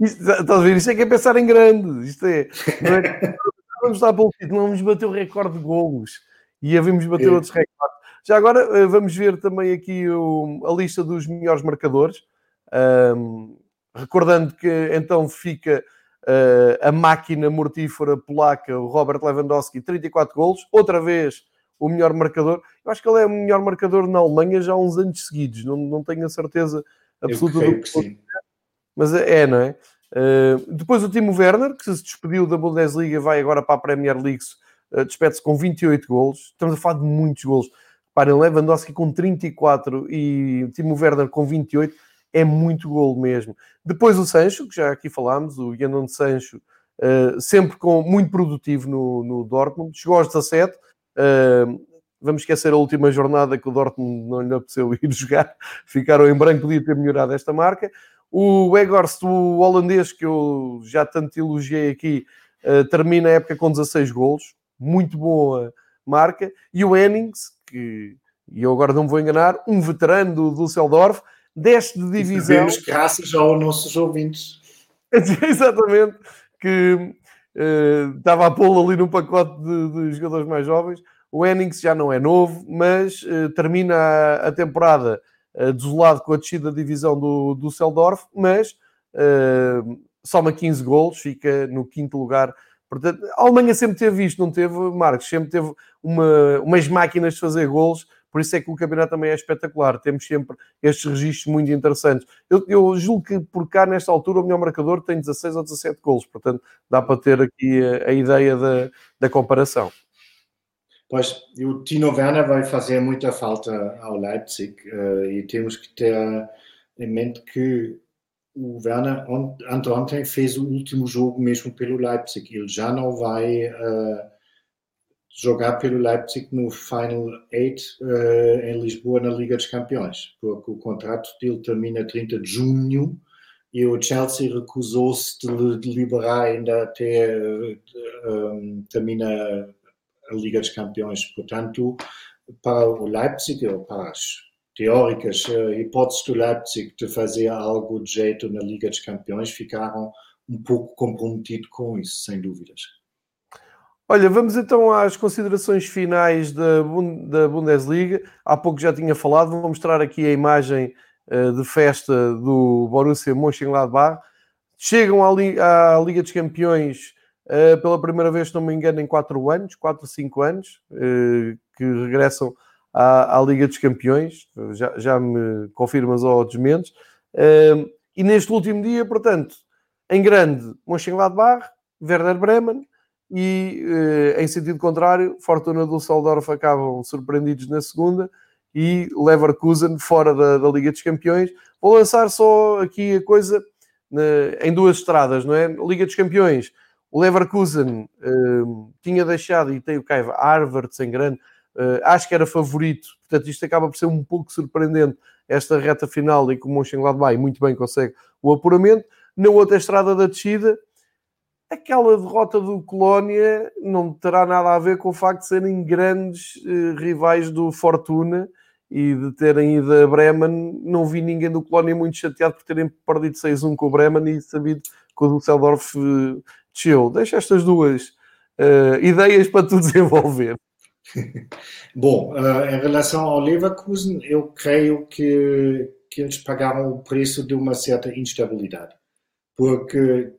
Isto, estás a ver? Isto é que é pensar em grande. Isto é. Não é vamos dar para o título, não vamos bater o recorde de golos e havemos bater é. outros recordes. Já agora eh, vamos ver também aqui o, a lista dos melhores marcadores. Um, recordando que então fica uh, a máquina mortífera polaca, o Robert Lewandowski, 34 golos. Outra vez o melhor marcador. Eu acho que ele é o melhor marcador na Alemanha já há uns anos seguidos. Não, não tenho a certeza absoluta do que sim. Mas é, é, não é? Uh, depois o Timo Werner, que se despediu da Bundesliga, vai agora para a Premier League, uh, despede-se com 28 golos. Estamos a falar de muitos golos. Parem, Lewandowski com 34 e Timo Werner com 28 é muito gol mesmo. Depois o Sancho, que já aqui falámos, o Jadon Sancho, uh, sempre com, muito produtivo no, no Dortmund, chegou aos 17. Uh, vamos esquecer a última jornada que o Dortmund não lhe apeteceu ir jogar, ficaram em branco, podia ter melhorado esta marca. O Egorst, o holandês, que eu já tanto elogiei aqui, uh, termina a época com 16 golos, muito boa marca. E o Hennings, que e eu agora não me vou enganar, um veterano do Düsseldorf, desce de divisão. Sabemos graças aos nossos ouvintes. Exatamente, que uh, estava a pô-lo ali num pacote de, de, jogadores mais jovens. O Hennings já não é novo, mas uh, termina a, a temporada uh, desolado com a descida da divisão do, do Seldorf, mas soma 15 golos, fica no quinto lugar. Portanto, a Alemanha sempre teve isto, não teve, Marcos? Sempre teve uma, umas máquinas de fazer golos, por isso é que o campeonato também é espetacular. Temos sempre estes registros muito interessantes. Eu, eu julgo que por cá, nesta altura, o melhor marcador tem 16 ou 17 golos, portanto, dá para ter aqui a, a ideia da, da comparação. Pois, o Tino Werner vai fazer muita falta ao Leipzig uh, e temos que ter em mente que o Werner ontem fez o último jogo mesmo pelo Leipzig. Ele já não vai uh, jogar pelo Leipzig no Final Eight uh, em Lisboa na Liga dos Campeões, porque o contrato dele termina 30 de junho e o Chelsea recusou-se de, liberar ainda até um, termina a Liga dos Campeões. Portanto, para o Leipzig, ou para as teóricas eh, hipóteses do Leipzig de fazer algo de jeito na Liga dos Campeões, ficaram um pouco comprometidos com isso, sem dúvidas. Olha, vamos então às considerações finais da, Bundesliga. Há pouco já tinha falado, vou mostrar aqui a imagem uh, de festa do Borussia Mönchengladbach. Chegam à, Liga dos Campeões uh, pela primeira vez, se não me engano, em 4 anos, 4, 5 anos, uh, que regressam à, Liga dos Campeões. Já, já me confirmas ou desmentes. E neste último dia, portanto, em grande, Mönchengladbach, Werder Bremen, e em sentido contrário, Fortuna do Saldorf acabam surpreendidos na segunda e Leverkusen fora da, da, Liga dos Campeões. Vou lançar só aqui a coisa em duas estradas, não é? Liga dos Campeões, o Leverkusen uh, tinha deixado, e tem o Caiva, Harvard sem grande, uh, acho que era favorito, portanto isto acaba por ser um pouco surpreendente, esta reta final, e que o Mönchengladbach muito bem consegue o apuramento. Na outra estrada da descida, aquela derrota do Colónia não terá nada a ver com o facto de serem grandes uh, rivais do Fortuna e de terem ido a Bremen. Não vi ninguém do Colónia muito chateado por terem perdido 6-1 com o Bremen e sabido que o Düsseldorf uh, desceu. Deixa estas duas uh, ideias para tu desenvolver. Bom, uh, em relação ao Leverkusen, eu creio que, que eles pagaram o preço de uma certa instabilidade, porque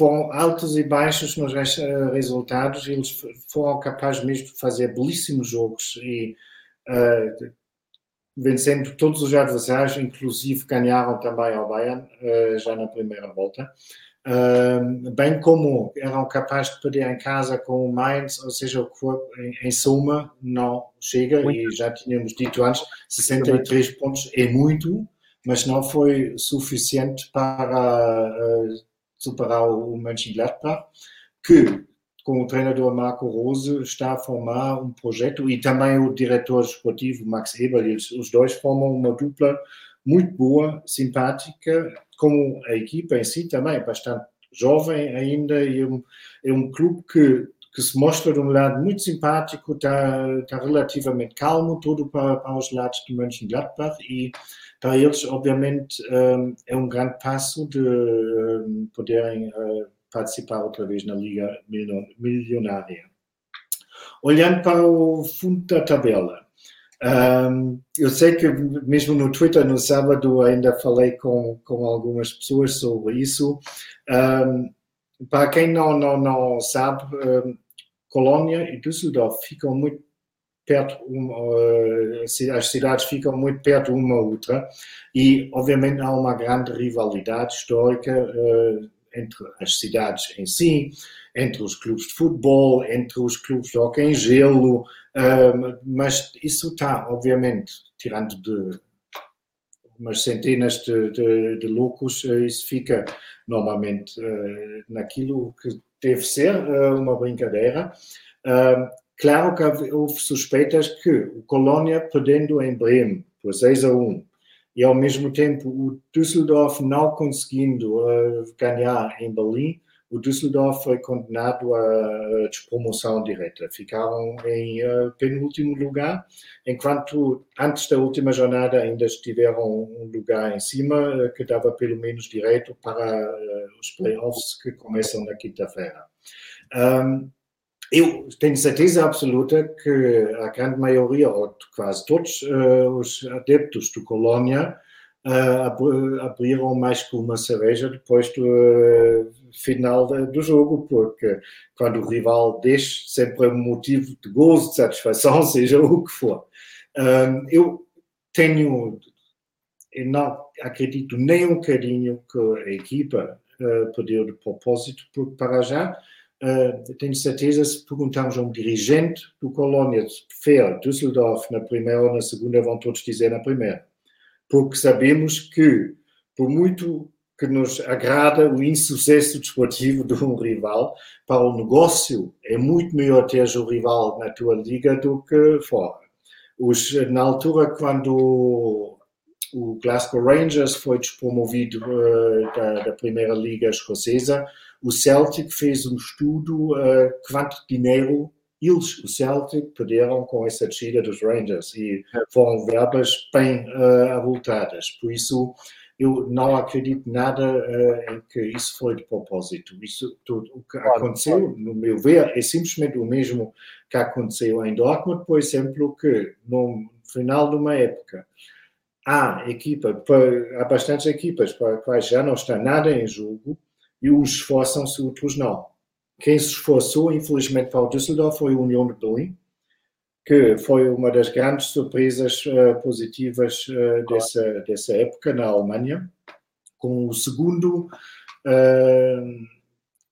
foram altos e baixos nos eh, resultados, eles foram capazes mesmo de fazer belíssimos jogos e uh, vencendo todos os adversários, inclusive ganharam também ao Bayern uh, já na primeira volta bem como eram capazes de perder em casa com o Mainz, ou seja, em, em suma não chega, muito. e já tínhamos dito antes, 63 pontos é muito, mas não foi suficiente para uh, superar o Mönchengladbach. que com o treinador Marco Rose está a formar um projeto e também o diretor esportivo Max Eber, eles, os dois formam uma dupla muito boa, simpática, como a equipa em si também bastante jovem ainda e é um, é um clube que, que se mostra de um lado muito simpático, está, está relativamente calmo, tudo para, para os lados de Mönchengladbach e para eles, obviamente, um, é um grande passo de um, poderem uh, participar outra vez na Liga Milionária. Olhando para o fundo da tabela, um, eu sei que mesmo no Twitter no sábado ainda falei com, com algumas pessoas sobre isso. Para quem não, não, não sabe, Colônia e Düsseldorf ficam muito perto, uh, as cidades ficam muito perto uma outra e obviamente há uma grande rivalidade histórica uh, entre as cidades em si, entre os clubes de futebol, entre os clubes de hockey em gelo, mas isso está, obviamente, tirando de umas centenas de, de, de lucros, eh, isso fica normalmente naquilo que deve ser uma brincadeira. Uh, claro que houve suspeitas que o Colônia, perdendo em Bremen por 6 a 1, e ao mesmo tempo o Düsseldorf não conseguindo ganhar em Berlim, o Düsseldorf foi condenado à despromoção direta. Ficaram em uh, penúltimo lugar, enquanto antes da última jornada ainda estiveram um lugar em cima, uh, que dava pelo menos direito para uh, os playoffs que começam na quinta-feira. Um, eu tenho certeza absoluta que a grande maioria, ou quase todos os adeptos do Colônia, uh, abriram mais que uma cerveja depois do uh, final do jogo, porque quando o rival deixa, sempre é um motivo de gozo, de satisfação, seja o que for. Eu tenho, eu não acredito nem um bocadinho que a equipa uh, perdeu de propósito, porque para já Uh, tenho certeza, se perguntarmos a um dirigente do Colônia, prefere Düsseldorf na primeira ou na segunda, vão todos dizer na primeira porque sabemos que, por muito que nos agrada o insucesso desportivo de um rival, para o negócio é muito melhor ter o rival na tua liga do que fora. Os, na altura, quando o Glasgow Rangers foi despromovido uh, da, da, primeira liga escocesa, o Celtic fez um estudo uh, quanto dinheiro eles, o Celtic, perderam com essa descida dos Rangers e foram verbas bem uh, avultadas. Por isso, eu não acredito nada uh, em que isso foi de propósito. Isso, tudo, o que aconteceu, no meu ver, é simplesmente o mesmo que aconteceu em Dortmund, por exemplo, que no final de uma época há equipa, há bastantes equipas para as quais já não está nada em jogo e uns esforçam-se, outros não. Quem se esforçou, infelizmente, para o Düsseldorf foi a União de Berlim, que foi uma das grandes surpresas uh, positivas uh, dessa, dessa época na Alemanha, com o segundo uh,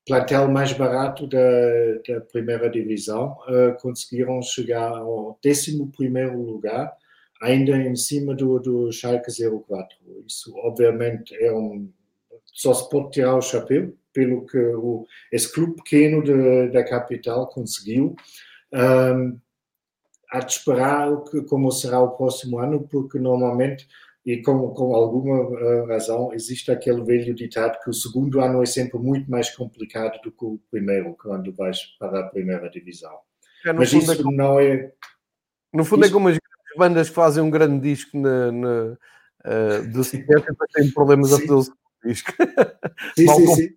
plantel mais barato da, da primeira divisão, conseguiram chegar ao 11 lugar, ainda em cima do, do Schalke 04. Isso, obviamente, é um. Só se pode tirar o chapéu, pelo que o, esse clube pequeno de, da capital conseguiu. Um, há de esperar que, como será o próximo ano, porque normalmente, e com, com alguma uh, razão, existe aquele velho ditado que o segundo ano é sempre muito mais complicado do que o primeiro, quando vais para a primeira divisão. É, Mas isso é como, não é. No fundo, é isso, é como as bandas que fazem um grande disco na, na, uh, do 50 e depois têm problemas sim. a fazer o disco. Sim, sim, sim.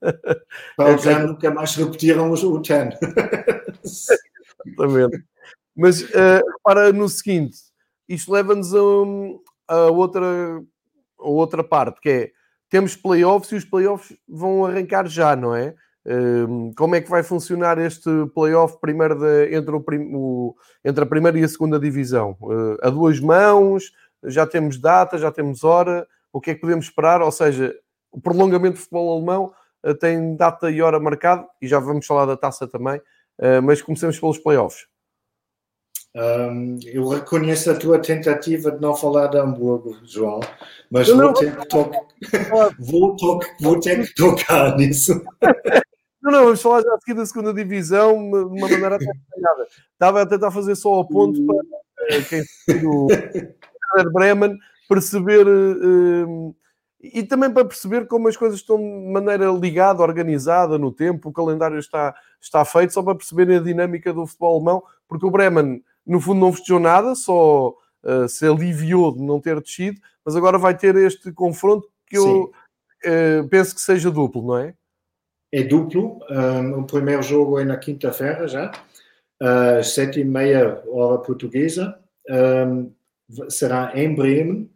Para já nunca mais repetiram o Chan. Exatamente. Mas uh, repara no seguinte: isto leva-nos a, a, outra, a outra parte, que é temos playoffs e os playoffs vão arrancar já, não é? Uh, como é que vai funcionar este playoff primeiro de, entre, o, o, entre a primeira e a segunda divisão? Uh, a duas mãos, já temos data, já temos hora, o que é que podemos esperar? Ou seja, o prolongamento do futebol alemão eh, tem data e hora marcado e já vamos falar da taça também, eh, mas comecemos pelos playoffs. Um, eu reconheço a tua tentativa de não falar de Hamburgo, João, mas vou, ter que vou, vou ter que tocar nisso. Não, não, vamos falar já aqui da segunda divisão de uma maneira até detalhada. Estava a tentar fazer só o ponto para uh, quem o Bremen perceber uh, e também para perceber como as coisas estão de maneira ligada, organizada no tempo, o calendário está, está feito, só para perceberem a dinâmica do futebol alemão, porque o Bremen, no fundo, não festejou nada, só uh, se aliviou de não ter descido, mas agora vai ter este confronto que eu uh, penso que seja duplo, não é? É duplo. Um, o primeiro jogo é na quinta-feira já, às sete e meia hora portuguesa. Um, será em Bremen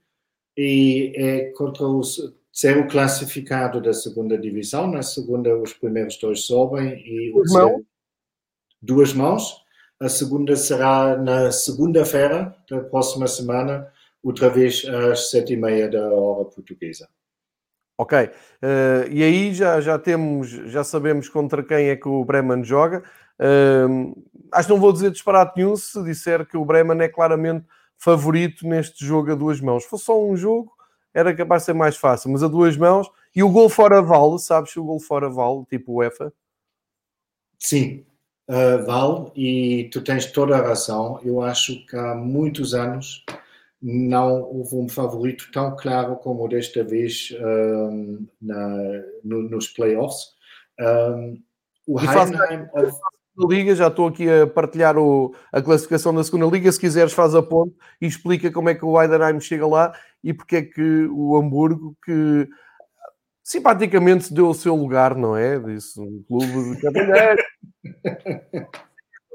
e é contra o terceiro classificado da segunda divisão. Na segunda, os primeiros dois sobem e duas mãos. duas mãos. A segunda será na segunda-feira da próxima semana, outra vez às sete e meia da hora portuguesa. Ok, uh, e aí já, já temos, já sabemos contra quem é que o Bremen joga. Uh, acho que não vou dizer disparate nenhum se disser que o Bremen é claramente favorito neste jogo a duas mãos. Se fosse só um jogo, era capaz de ser mais fácil, mas a duas mãos e o gol fora vale, sabes se o gol fora vale, tipo UEFA? Sim, uh, vale e tu tens toda a razão. Eu acho que há muitos anos não houve um favorito tão claro como desta vez um, na, no, nos playoffs. Um, o Heidenheim Liga, já estou aqui a partilhar o, a classificação da segunda Liga. Se quiseres, faz a ponte e explica como é que o Heidenheim chega lá e porque é que o Hamburgo, que simpaticamente deu o seu lugar, não é? Disse um clube de cavalheiro.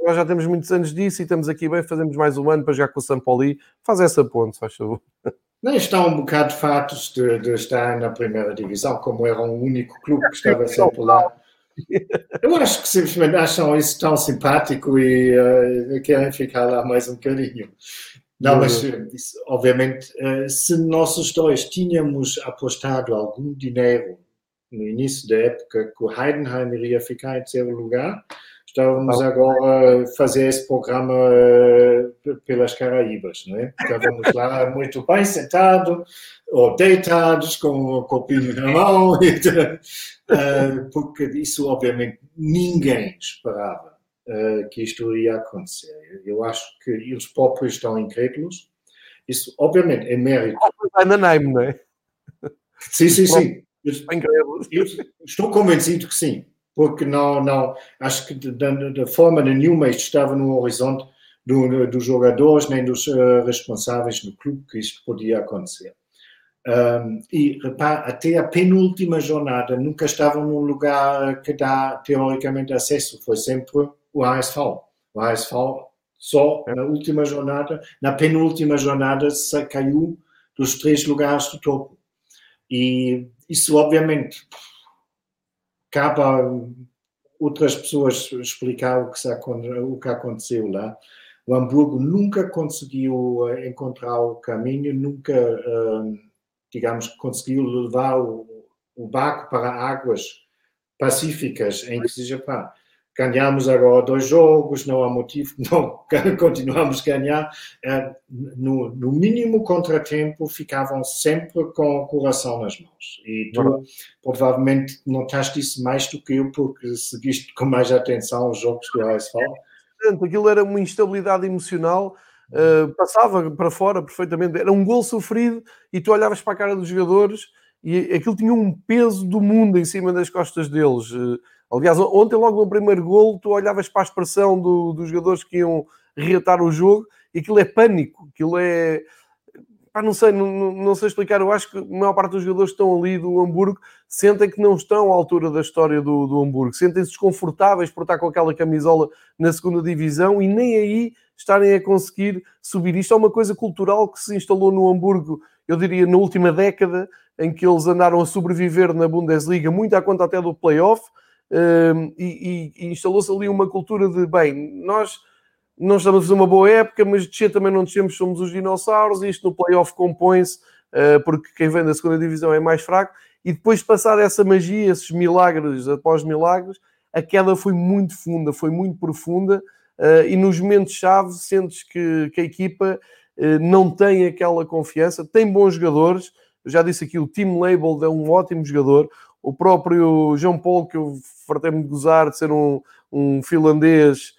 Nós já temos muitos anos disso e estamos aqui bem, fazemos mais um ano para jogar com o Sampoli. Faz essa ponte, faz favor. Nem está um bocado fatos de, de, estar na primeira divisão, como era um único clube que estava sempre lá. Eu acho que simplesmente acham isso tão simpático e uh, querem ficar lá mais um bocadinho. Não, mas uhum. isso, obviamente, uh, se nós dois tínhamos apostado algum dinheiro no início da época que o Heidenheim iria ficar em terceiro lugar, estávamos agora a fazer esse programa uh, pelas Caraíbas, não é? Estávamos lá muito bem sentados ou deitados com o copinho na mão, uh, porque isso obviamente ninguém esperava uh, que isto iria acontecer. Eu acho que os próprios estão incrédulos. Isso obviamente é mérito. Ainda não é? Sim, sim, sim. Estou convencido que sim porque não, não acho que da, forma nenhuma isto estava no horizonte do, dos jogadores nem dos uh, responsáveis no clube que isto podia acontecer. Um, e repare, até a penúltima jornada nunca estavam num lugar que dá teoricamente acesso, foi sempre o ASV. O ASV só na última jornada, na penúltima jornada, caiu dos três lugares do topo. E isso, obviamente, cabe a outras pessoas explicar o que, se, o que aconteceu lá. O Hamburgo nunca conseguiu eh, encontrar o caminho, nunca, eh, digamos, conseguiu levar o, o barco para águas pacíficas, em que seja, pá, ganhamos agora dois jogos, não há motivo, não, continuamos a ganhar. É, no, no, mínimo contratempo, ficavam sempre com o coração nas mãos. E tu provavelmente notaste isso mais do que eu, porque seguiste com mais atenção os jogos do ASV. Aquilo era uma instabilidade emocional. Uh, passava para fora perfeitamente, era um gol sofrido e tu olhavas para a cara dos jogadores e aquilo tinha um peso do mundo em cima das costas deles. Uh, Aliás, ontem, logo no primeiro gol, tu olhavas para a expressão do, dos jogadores que iam reatar o jogo e aquilo é pânico, aquilo é. Pá, não sei, não, não sei explicar. Eu acho que a maior parte dos jogadores que estão ali do Hamburgo sentem que não estão à altura da história do, do Hamburgo, sentem-se desconfortáveis por estar com aquela camisola na segunda divisão e nem aí estarem a conseguir subir. Isto é uma coisa cultural que se instalou no Hamburgo, eu diria, na última década, em que eles andaram a sobreviver na Bundesliga, muito à conta até do playoff e, e, instalou-se ali uma cultura de bem, nós não estamos a fazer uma boa época, mas descer também não descemos, somos os dinossauros, e isto no playoff compõe-se, uh, porque quem vem da segunda divisão é mais fraco, e depois de passar essa magia, esses milagres após milagres, a queda foi muito funda, foi muito profunda, uh, e nos momentos-chave sentes que, que a equipa uh, não tem aquela confiança, tem bons jogadores, eu já disse aqui, o Tim Label é um ótimo jogador, o próprio João Paulo, que eu fartei-me de gozar de ser um, um finlandês,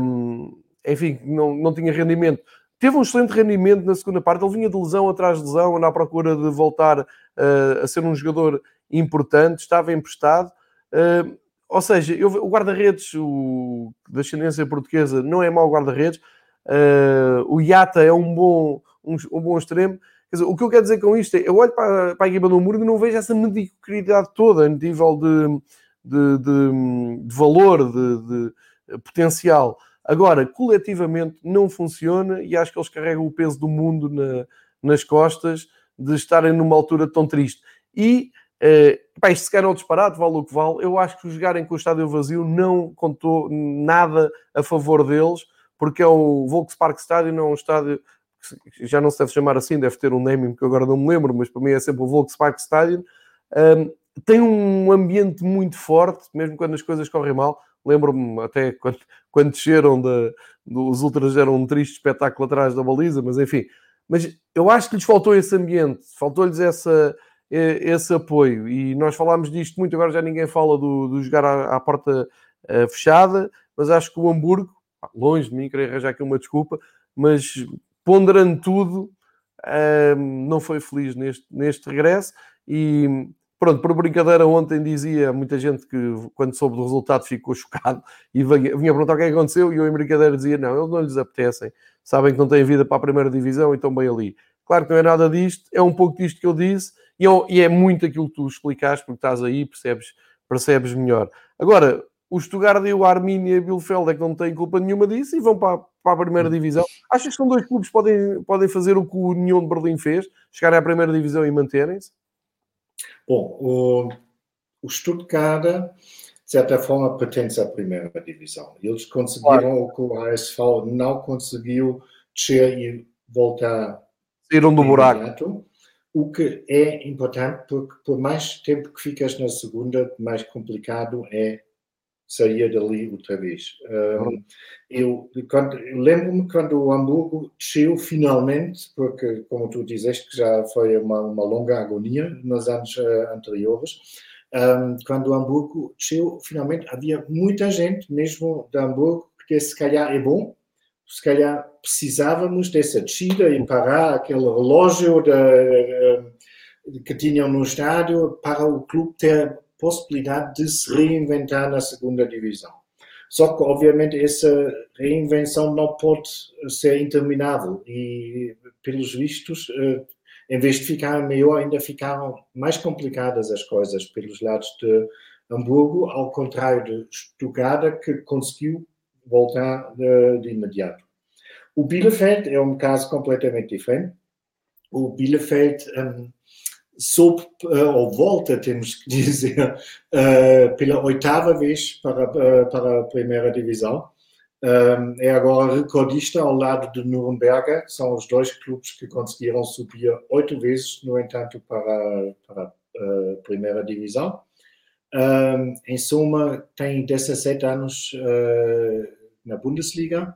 um, enfim, não, não tinha rendimento. Teve um excelente rendimento na segunda parte, ele vinha de lesão atrás de lesão, à procura de voltar uh, a ser um jogador importante, estava emprestado. Uh, ou seja, eu, o guarda-redes da ascendência portuguesa não é mau guarda-redes, uh, o Yata é um bom, um, um bom extremo, Dizer, o que eu quero dizer com isto é, eu olho para, para a equipa do Hamburgo e não vejo essa mediocridade toda, em nível de, de, de, de valor, de, potencial. Agora, coletivamente não funciona e acho que eles carregam o peso do mundo na, nas costas de estarem numa altura tão triste. E, eh, pá, isto se calhar é um disparate, vale o que vale, eu acho que jogarem com o estádio vazio não contou nada a favor deles, porque é o Volkspark Stadium, não é um estádio já não se deve chamar assim, deve ter um naming que agora não me lembro, mas para mim é sempre o Volkswagen Stadium. Um, tem um ambiente muito forte, mesmo quando as coisas correm mal. Lembro-me até quando, quando desceram, de, os Ultras eram um triste espetáculo atrás da baliza, mas enfim. Mas eu acho que lhes faltou esse ambiente, faltou-lhes essa, esse apoio. E nós falámos disto muito, agora já ninguém fala do, do jogar à, à porta uh, fechada, mas acho que o Hamburgo, longe de mim, queria arranjar aqui uma desculpa, mas ponderando tudo, não foi feliz neste, neste regresso e pronto, por brincadeira, ontem dizia muita gente que quando soube do resultado ficou chocado e vinha, vinha perguntar o que é que aconteceu e eu em brincadeira dizia, não, eles não lhes apetecem, sabem que não têm vida para a primeira divisão e estão bem ali. Claro que não é nada disto, é um pouco disto que eu disse e é, e é muito aquilo que tu explicaste porque estás aí, percebes, percebes melhor. Agora, o Stuttgart e o Arminia Bielefeld é que não têm culpa nenhuma disso e vão para, para a primeira divisão. Achas que são dois clubes que podem, podem fazer o que o União de Berlim fez? Chegarem à primeira divisão e manterem-se? Bom, o, o Stuttgart, de certa forma, pertence à primeira divisão. Eles conseguiram claro. o que o ASV não conseguiu descer e voltar. Saíram do buraco. O que é importante, porque por mais tempo que ficas na segunda, mais complicado é saía dali outra vez. Um, eu, eu lembro-me quando o Hamburgo desceu finalmente, porque, como tu dizeste, que já foi uma, uma longa agonia nos anos uh, anteriores, um, quando o Hamburgo desceu, finalmente havia muita gente, mesmo de Hamburgo, que se calhar é bom, se calhar precisávamos dessa descida e parar aquele relógio de, de, que tinham no estádio para o clube ter possibilidade de se reinventar na segunda divisão. Só que, obviamente, essa reinvenção não pode ser interminável e, pelos vistos, eh, em vez de ficar melhor, ainda ficaram mais complicadas as coisas pelos lados de Hamburgo, ao contrário de Stuttgart, que conseguiu voltar de, de imediato. O Bielefeld é um caso completamente diferente. O Bielefeld um, sob uh, ou volta, temos que dizer, uh, pela oitava vez para, uh, para a primeira divisão. É agora recordista ao lado de Nuremberg, são os dois clubes que conseguiram subir oito vezes, no entanto, para, para a primeira divisão. Em suma, tem 17 anos na Bundesliga,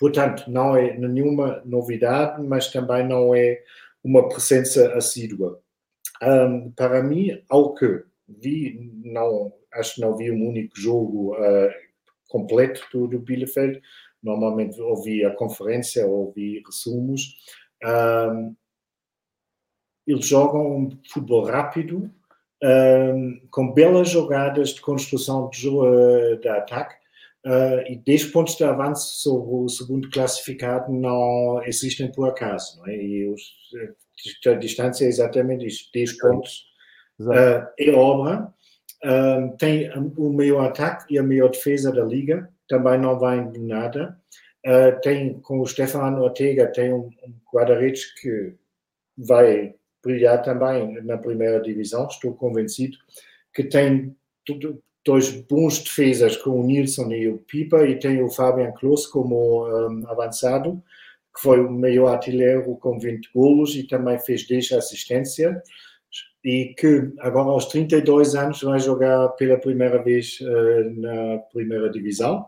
portanto, não é nenhuma novidade, mas também não é uma presença assídua. Um, para mim, ao que vi, não, acho que não vi um único jogo uh, completo do, do Bielefeld. Normalmente ouvi a conferência, ouvi resumos. Um, eles jogam um futebol rápido, um, com belas jogadas de construção de, uh, de ataque. Uh, e 10 pontos de avanço sobre o segundo classificado não existem por acaso. Não é? E a distância é exatamente isto, 10 pontos uh, é obra. Uh, tem o maior ataque e a maior defesa da liga, também não vai de nada. Uh, tem, com o Stefano Ortega, tem um, um guarda-redes que vai brilhar também na primeira divisão, estou convencido, que tem tudo, dois bons defesas com o Nilsson e o Pipa e tem o Fabian Klos como um, avançado que foi o maior artilheiro com 20 golos e também fez 10 assistências e que agora aos 32 anos vai jogar pela primeira vez uh, na primeira divisão.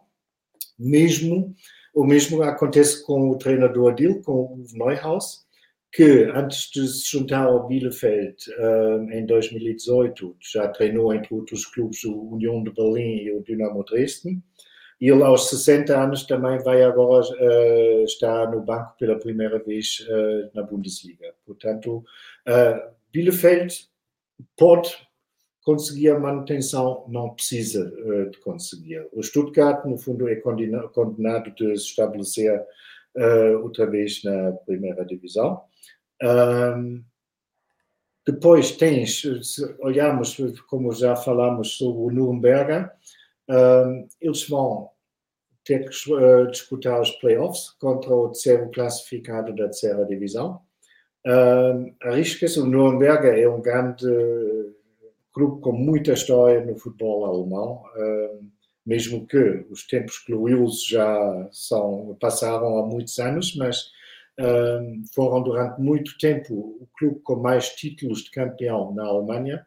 Mesmo o mesmo acontece com o treinador dele, com o Neuhaus, que antes de se juntar ao Bielefeld em 2018 já treinou entre outros clubes o União de Berlim e o Dynamo Dresden. E ele aos 60 anos também vai agora uh, estar no banco pela primeira vez uh, na Bundesliga. Portanto, uh, Bielefeld pode conseguir a manutenção, não precisa uh, de conseguir. O Stuttgart, no fundo, é condenado de se estabelecer outra vez na primeira divisão. Um, depois tens, se olharmos, como já falamos sobre o Nuremberg, um, eles vão ter que uh, disputar os playoffs contra o terceiro classificado da terceira divisão. Um, Arrisca-se, o Nuremberg é um grande clube com muita história no futebol alemão, um, mesmo que os tempos gloriosos já são, passaram há muitos anos, mas um, foram durante muito tempo o clube com mais títulos de campeão na Alemanha.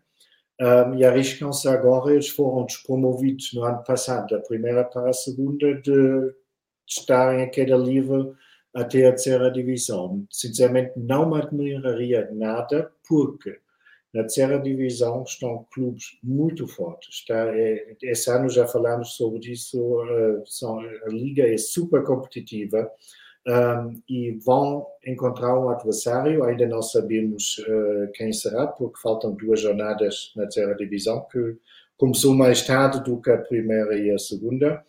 Um, e arriscam-se agora, eles foram despromovidos no ano passado da primeira para a segunda, de estarem a queda livre até a terceira divisão. Sinceramente, não me admiraria nada, porque na terceira divisão estão clubes muito fortes. Está, é, esse ano já falamos sobre isso. Uh, são, a liga é super competitiva um, e vão encontrar um adversário. Ainda não sabemos uh, quem será, porque faltam duas jornadas na terceira divisão, que começou mais tarde do que a primeira e a segunda.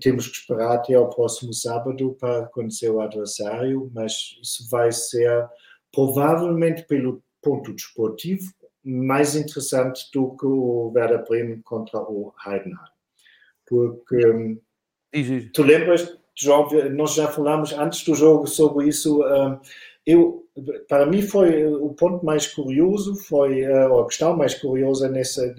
Temos que esperar até ao próximo sábado para conhecer o adversário, mas isso vai ser provavelmente pelo ponto desportivo mais interessante do que o Werder Bremen contra o Heidenheim. Porque hum, tu lembras, João, nós já falamos antes do jogo sobre isso. Eu, para mim foi o ponto mais curioso, foi a questão mais curiosa nessa,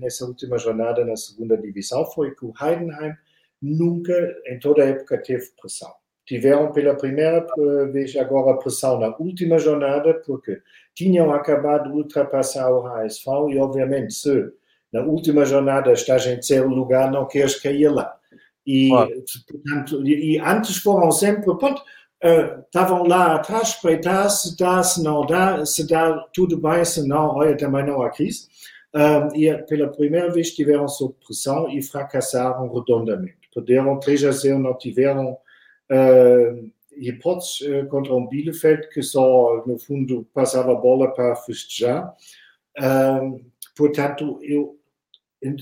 nessa última jornada na segunda divisão, foi que o Heidenheim nunca, em toda a época, teve pressão tiveram pela primeira vez agora pressão na última jornada, porque tinham acabado de ultrapassar o HSV e, obviamente, se na última jornada estás em terceiro lugar, não queres cair lá. E, portanto, e, antes foram sempre, pronto, uh, estavam lá atrás, espreitar se dá, se não dá, se dá tudo bem, se não, olha, também não há crise. Uh, e pela primeira vez tiveram sob pressão e fracassaram redondamente. Perderam 3 a 0, não tiveram uh, hipóteses uh, contra um Bielefeld que só, no fundo, passava a bola para festejar. Portanto, eu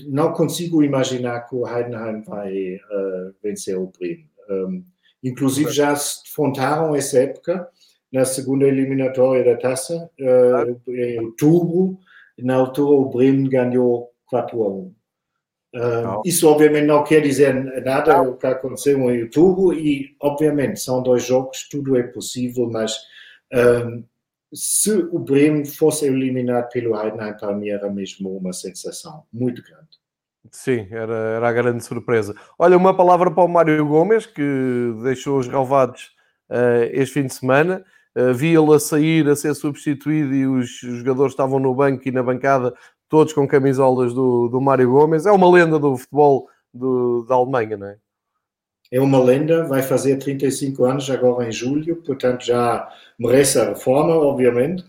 não consigo imaginar que o Heidenheim vai uh, vencer o Bremen. Um, inclusive, já se defrontaram essa época na segunda eliminatória da taça, uh, em outubro. Na altura, o Bremen ganhou 4 a 1. Uh, isso obviamente não quer dizer nada o que aconteceu no YouTube e obviamente são dois jogos, tudo é possível, mas um, se o Bremen fosse eliminado pelo Heidenheim, para mim era mesmo uma sensação muito grande. Sim, era, era a grande surpresa. Olha, uma palavra para o Mário Gomes, que deixou os relevados uh, este fim de semana. Uh, Vi-lo a sair, a ser substituído e os jogadores estavam no banco e na bancada todos com camisolas do, do Mário Gomes. É uma lenda do futebol do, da Alemanha, não é? É uma lenda, vai fazer 35 anos agora em julho, portanto já merece a reforma, obviamente.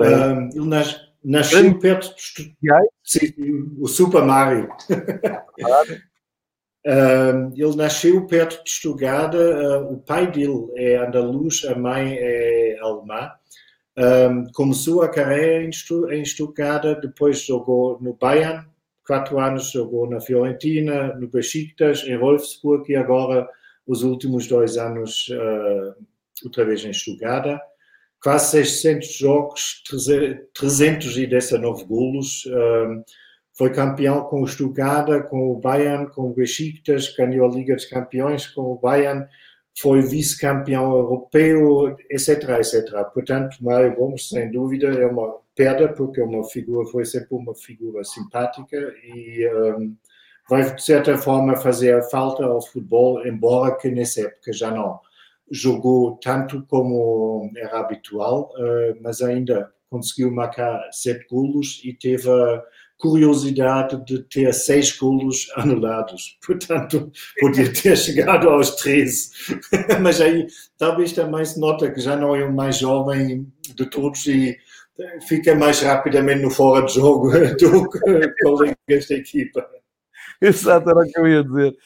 Um, ele nas, nasceu Grande. perto de Sim, o Super Mario. um, ele nasceu perto de Stuttgart, uh, o pai dele é andaluz, a mãe é alemã. Um, começou a carreira em, em Stuttgart, depois jogou no Bayern, quatro anos jogou na Fiorentina, no Besiktas, em Wolfsburg e agora os últimos dois anos uh, outra vez em Stuttgart. Quase 600 jogos, 319 golos. Um, foi campeão com o Stuttgart, com o Bayern, com o Besiktas, ganhou a Liga dos Campeões com o Bayern foi vice-campeão europeu, etc, etc. Portanto, Mário Gomes, sem dúvida, é uma perda, porque é uma figura, foi sempre uma figura simpática e um, vai, de certa forma, fazer falta ao futebol, embora que nessa época já não jogou tanto como era habitual, uh, mas ainda conseguiu marcar sete golos e teve curiosidade de ter seis golos anulados. Portanto, podia ter chegado aos 13. Mas aí talvez também se nota que já não é o mais jovem de todos e fica mais rapidamente no fora de jogo do que colegas da equipa. Exato, era o que eu ia dizer.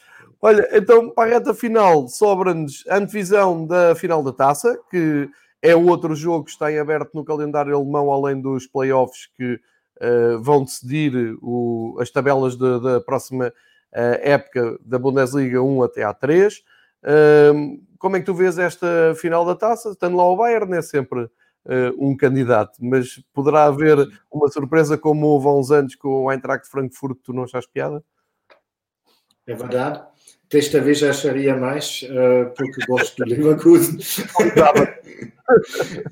Olha, então para a reta final sobra-nos a antevisão da final da taça, que é outro jogo que está em aberto no calendário alemão, além dos playoffs que uh, vão decidir o, as tabelas da próxima uh, época da Bundesliga 1 até à 3. Uh, como é que tu vês esta final da taça? Estando lá o Bayern, é sempre um candidato, mas poderá haver uma surpresa como houve há uns anos com o Eintracht Frankfurt, tu não achas piada? É verdade. Desta vez já acharia mais, uh, porque gosto do Leverkusen.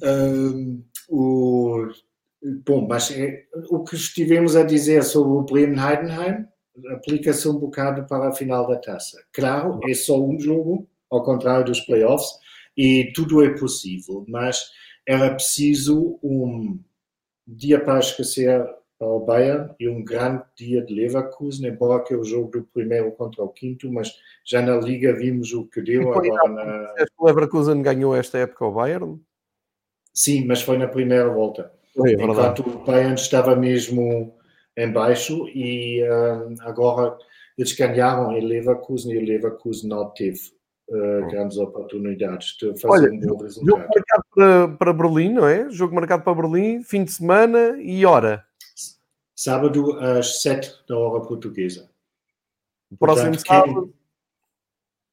uh, o, bom, mas é, o que estivemos a dizer sobre o Bremen-Heidenheim aplica-se um bocado para a final da taça. Claro, é só um jogo, ao contrário dos playoffs, e tudo é possível, mas era preciso um dia para esquecer ao Bayern e um grande dia de Leverkusen, embora que é o jogo do primeiro contra o quinto, mas já na Liga vimos o que deu agora na... O Leverkusen ganhou esta época ao Bayern? Sim, mas foi na primeira volta. É Enquanto o Bayern estava mesmo em baixo e uh, agora eles ganharam em Leverkusen e o Leverkusen não teve uh, grandes oportunidades de fazer Olha, um bom resultado. Jogo marcado para, para Berlim, não é? Jogo marcado para Berlim, fim de semana e hora sábado às sete da hora portuguesa. Próximo Portanto, sábado.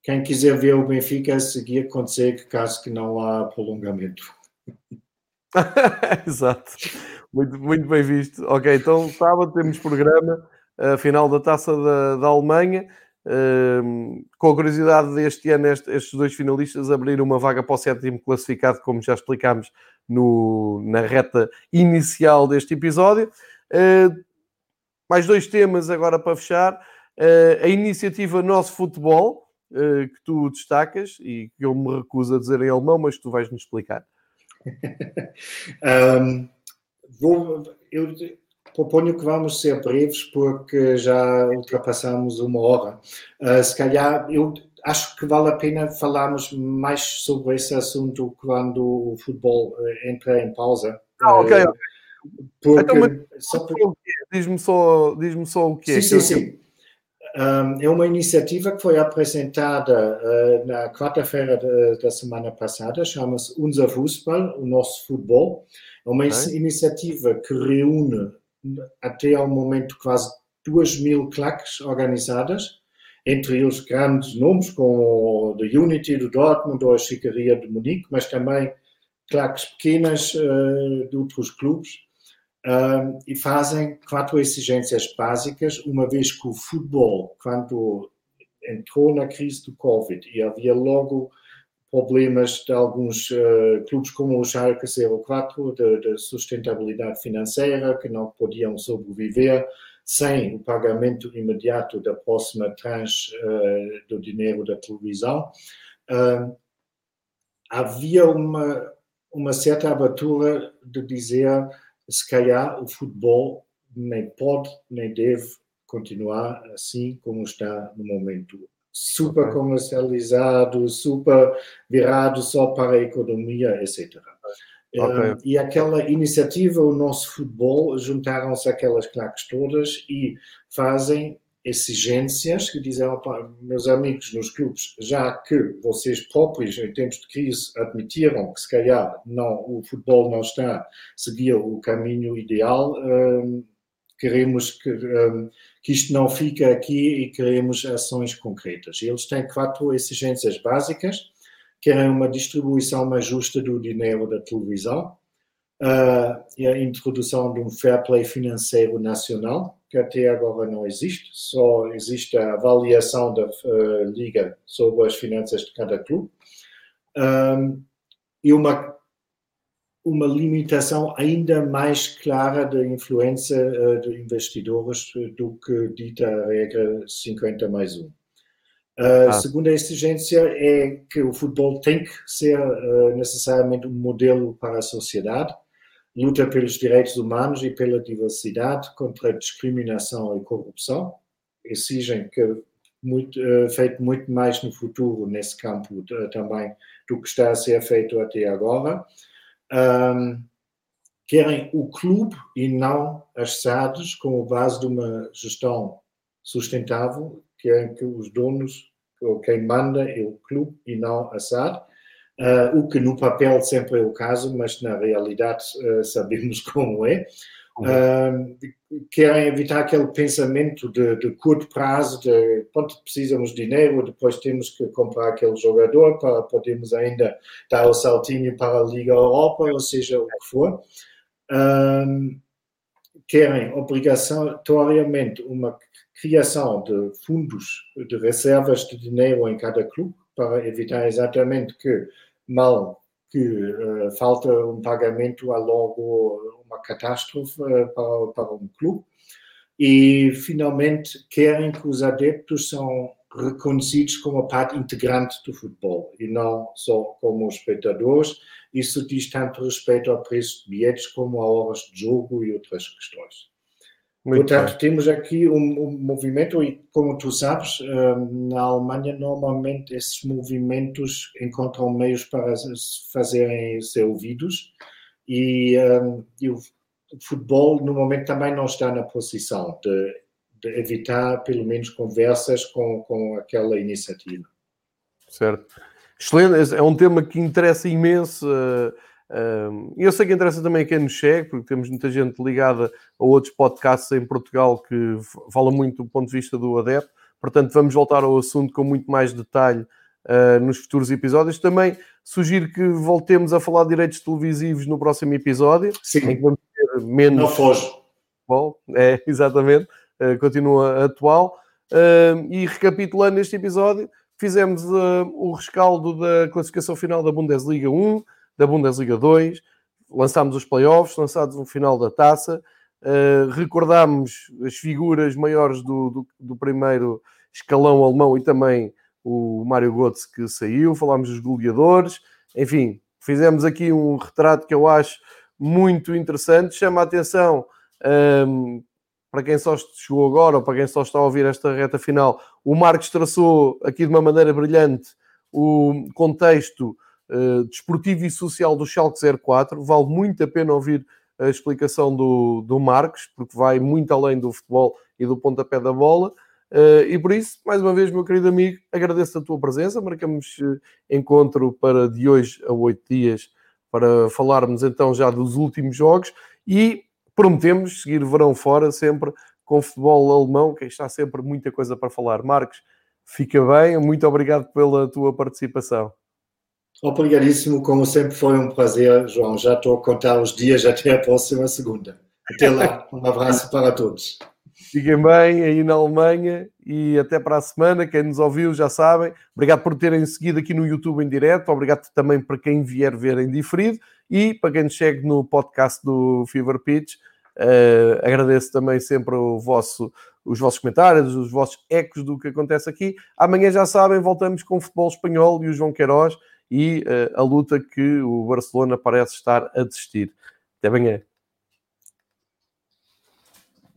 Quem, quem, quiser ver o Benfica a seguir consegue, caso que não há prolongamento. Exato. Muito, muito bem visto. Ok, então sábado temos programa, a final da taça da, da Alemanha. Com a curiosidade deste ano, este, estes dois finalistas abriram uma vaga para o sétimo classificado, como já explicámos no, na reta inicial deste episódio. Mais dois temas agora para fechar. Uh, a iniciativa Nosso Futebol, uh, que tu destacas e que eu me recuso a dizer em alemão, mas tu vais nos explicar. um, vou, eu proponho que vamos ser breves porque já ultrapassamos uma hora. Uh, se calhar, eu acho que vale a pena falarmos mais sobre esse assunto quando o futebol entra em pausa. Ah, ok. Porque, então, mas, por... Diz-me só, diz só o que é. Sim, sim, sim. Um, é uma iniciativa que foi apresentada uh, na quarta-feira da semana passada, chama-se Unser Fußball, o nosso futebol. É uma okay. iniciativa que reúne até ao momento quase duas mil claques organizadas, entre eles grandes nomes como o The Unity do Dortmund ou a Chicaria de Munique, mas também claques pequenas uh, de outros clubes uh, e fazem quatro exigências básicas, uma vez que o futebol, quando entrou na crise do Covid e havia logo problemas de alguns uh, clubes como o Schalke 04 de, de, sustentabilidade financeira que não podiam sobreviver sem o pagamento imediato da próxima tranche uh, do dinheiro da televisão. Uh, havia uma, uma certa abertura de dizer se calhar o futebol nem pode nem deve continuar assim como está no momento. Super comercializado, super virado só para a economia, etc. Okay. e aquela iniciativa, o nosso futebol, juntaram-se aquelas claques todas e fazem exigências que dizem, meus amigos nos clubes, já que vocês próprios, em tempos de crise, admitiram que se calhar não, o futebol não está a seguir o caminho ideal, um, queremos que, um, que isto não fique aqui e queremos ações concretas. Eles têm quatro exigências básicas, querem uma distribuição mais justa do dinheiro da televisão, uh, e a introdução de um fair play financeiro nacional, que até agora não existe, só existe a avaliação da uh, liga sobre as finanças de cada clube um, e uma uma limitação ainda mais clara da influência uh, de investidores do que dita a regra 50 mais 1. A ah. segunda exigência é que o futebol tem que ser uh, necessariamente um modelo para a sociedade luta pelos direitos humanos e pela diversidade, contra a discriminação e corrupção. Exigem que muito, uh, feito muito mais no futuro nesse campo uh, também do que está a ser feito até agora. Um, querem o clube e não as SADs como base de uma gestão sustentável, querem que os donos, ou quem manda é o clube e não a SAD. Uh, o que no papel sempre é o caso, mas na realidade uh, sabemos como é. Uh, querem evitar aquele pensamento de, de, curto prazo, de quanto precisamos de dinheiro, depois temos que comprar aquele jogador para podermos ainda dar o saltinho para a Liga Europa, ou seja, o que for. querem obrigatoriamente uma criação de fundos de reservas de dinheiro em cada clube para evitar exatamente que mal que uh, falta um pagamento há logo uma catástrofe uh, para, para um clube e finalmente querem que os adeptos são reconhecidos como parte integrante do futebol e não só como espectadores. Isso diz tanto respeito ao preço de bilhetes como a horas de jogo e outras questões. Muito Portanto, bem. temos aqui um, um, movimento, e como tu sabes, um, na Alemanha, normalmente esses movimentos encontram meios para fazerem ser ouvidos, e, um, e o futebol, no momento, também não está na posição de, de evitar, pelo menos, conversas com, com aquela iniciativa. Certo. Excelente, é um tema que interessa imenso. Uh e eu sei que interessa também a quem nos segue, porque temos muita gente ligada a outros podcasts em Portugal que fala muito do ponto de vista do adepto. Portanto, vamos voltar ao assunto com muito mais detalhe uh, nos futuros episódios. Também sugiro que voltemos a falar de direitos televisivos no próximo episódio. Sim. Em que vamos ter menos. Não foge. Bom, é, exatamente. Uh, continua atual. Uh, e recapitulando este episódio, fizemos o rescaldo da classificação final da Bundesliga 1 da Bundesliga 2, lançámos os playoffs, lançados o final da taça, uh, recordámos as figuras maiores do, do, do, primeiro escalão alemão e também o Mário Götze que saiu, falámos dos goleadores, enfim, fizemos aqui um retrato que eu acho muito interessante, chama a atenção um, ehm, para quem só chegou agora ou para quem só está a ouvir esta reta final, o Marcos traçou aqui de uma maneira brilhante o contexto uh, desportivo e social do Schalke 04. Vale muito a pena ouvir a explicação do, do Marcos, porque vai muito além do futebol e do pontapé da bola. Uh, e por isso, mais uma vez, meu querido amigo, agradeço a tua presença. Marcamos uh, encontro para de hoje a oito dias para falarmos então já dos últimos jogos e prometemos seguir verão fora sempre com futebol alemão, que está sempre muita coisa para falar. Marcos, fica bem, muito obrigado pela tua participação. Obrigadíssimo, como sempre foi um prazer, João. Já estou a contar os dias até a próxima segunda. Até lá, um abraço para todos. Fiquem bem aí na Alemanha e até para a semana. Quem nos ouviu já sabem. Obrigado por terem seguido aqui no YouTube em direto. Obrigado também para quem vier ver em diferido e para quem nos segue no podcast do Fever Pitch. Uh, agradeço também sempre vosso, os vossos comentários, os vossos ecos do que acontece aqui. Amanhã já sabem, voltamos com o futebol espanhol e o João Queiroz e uh, a luta que o Barcelona parece estar a desistir. Até amanhã.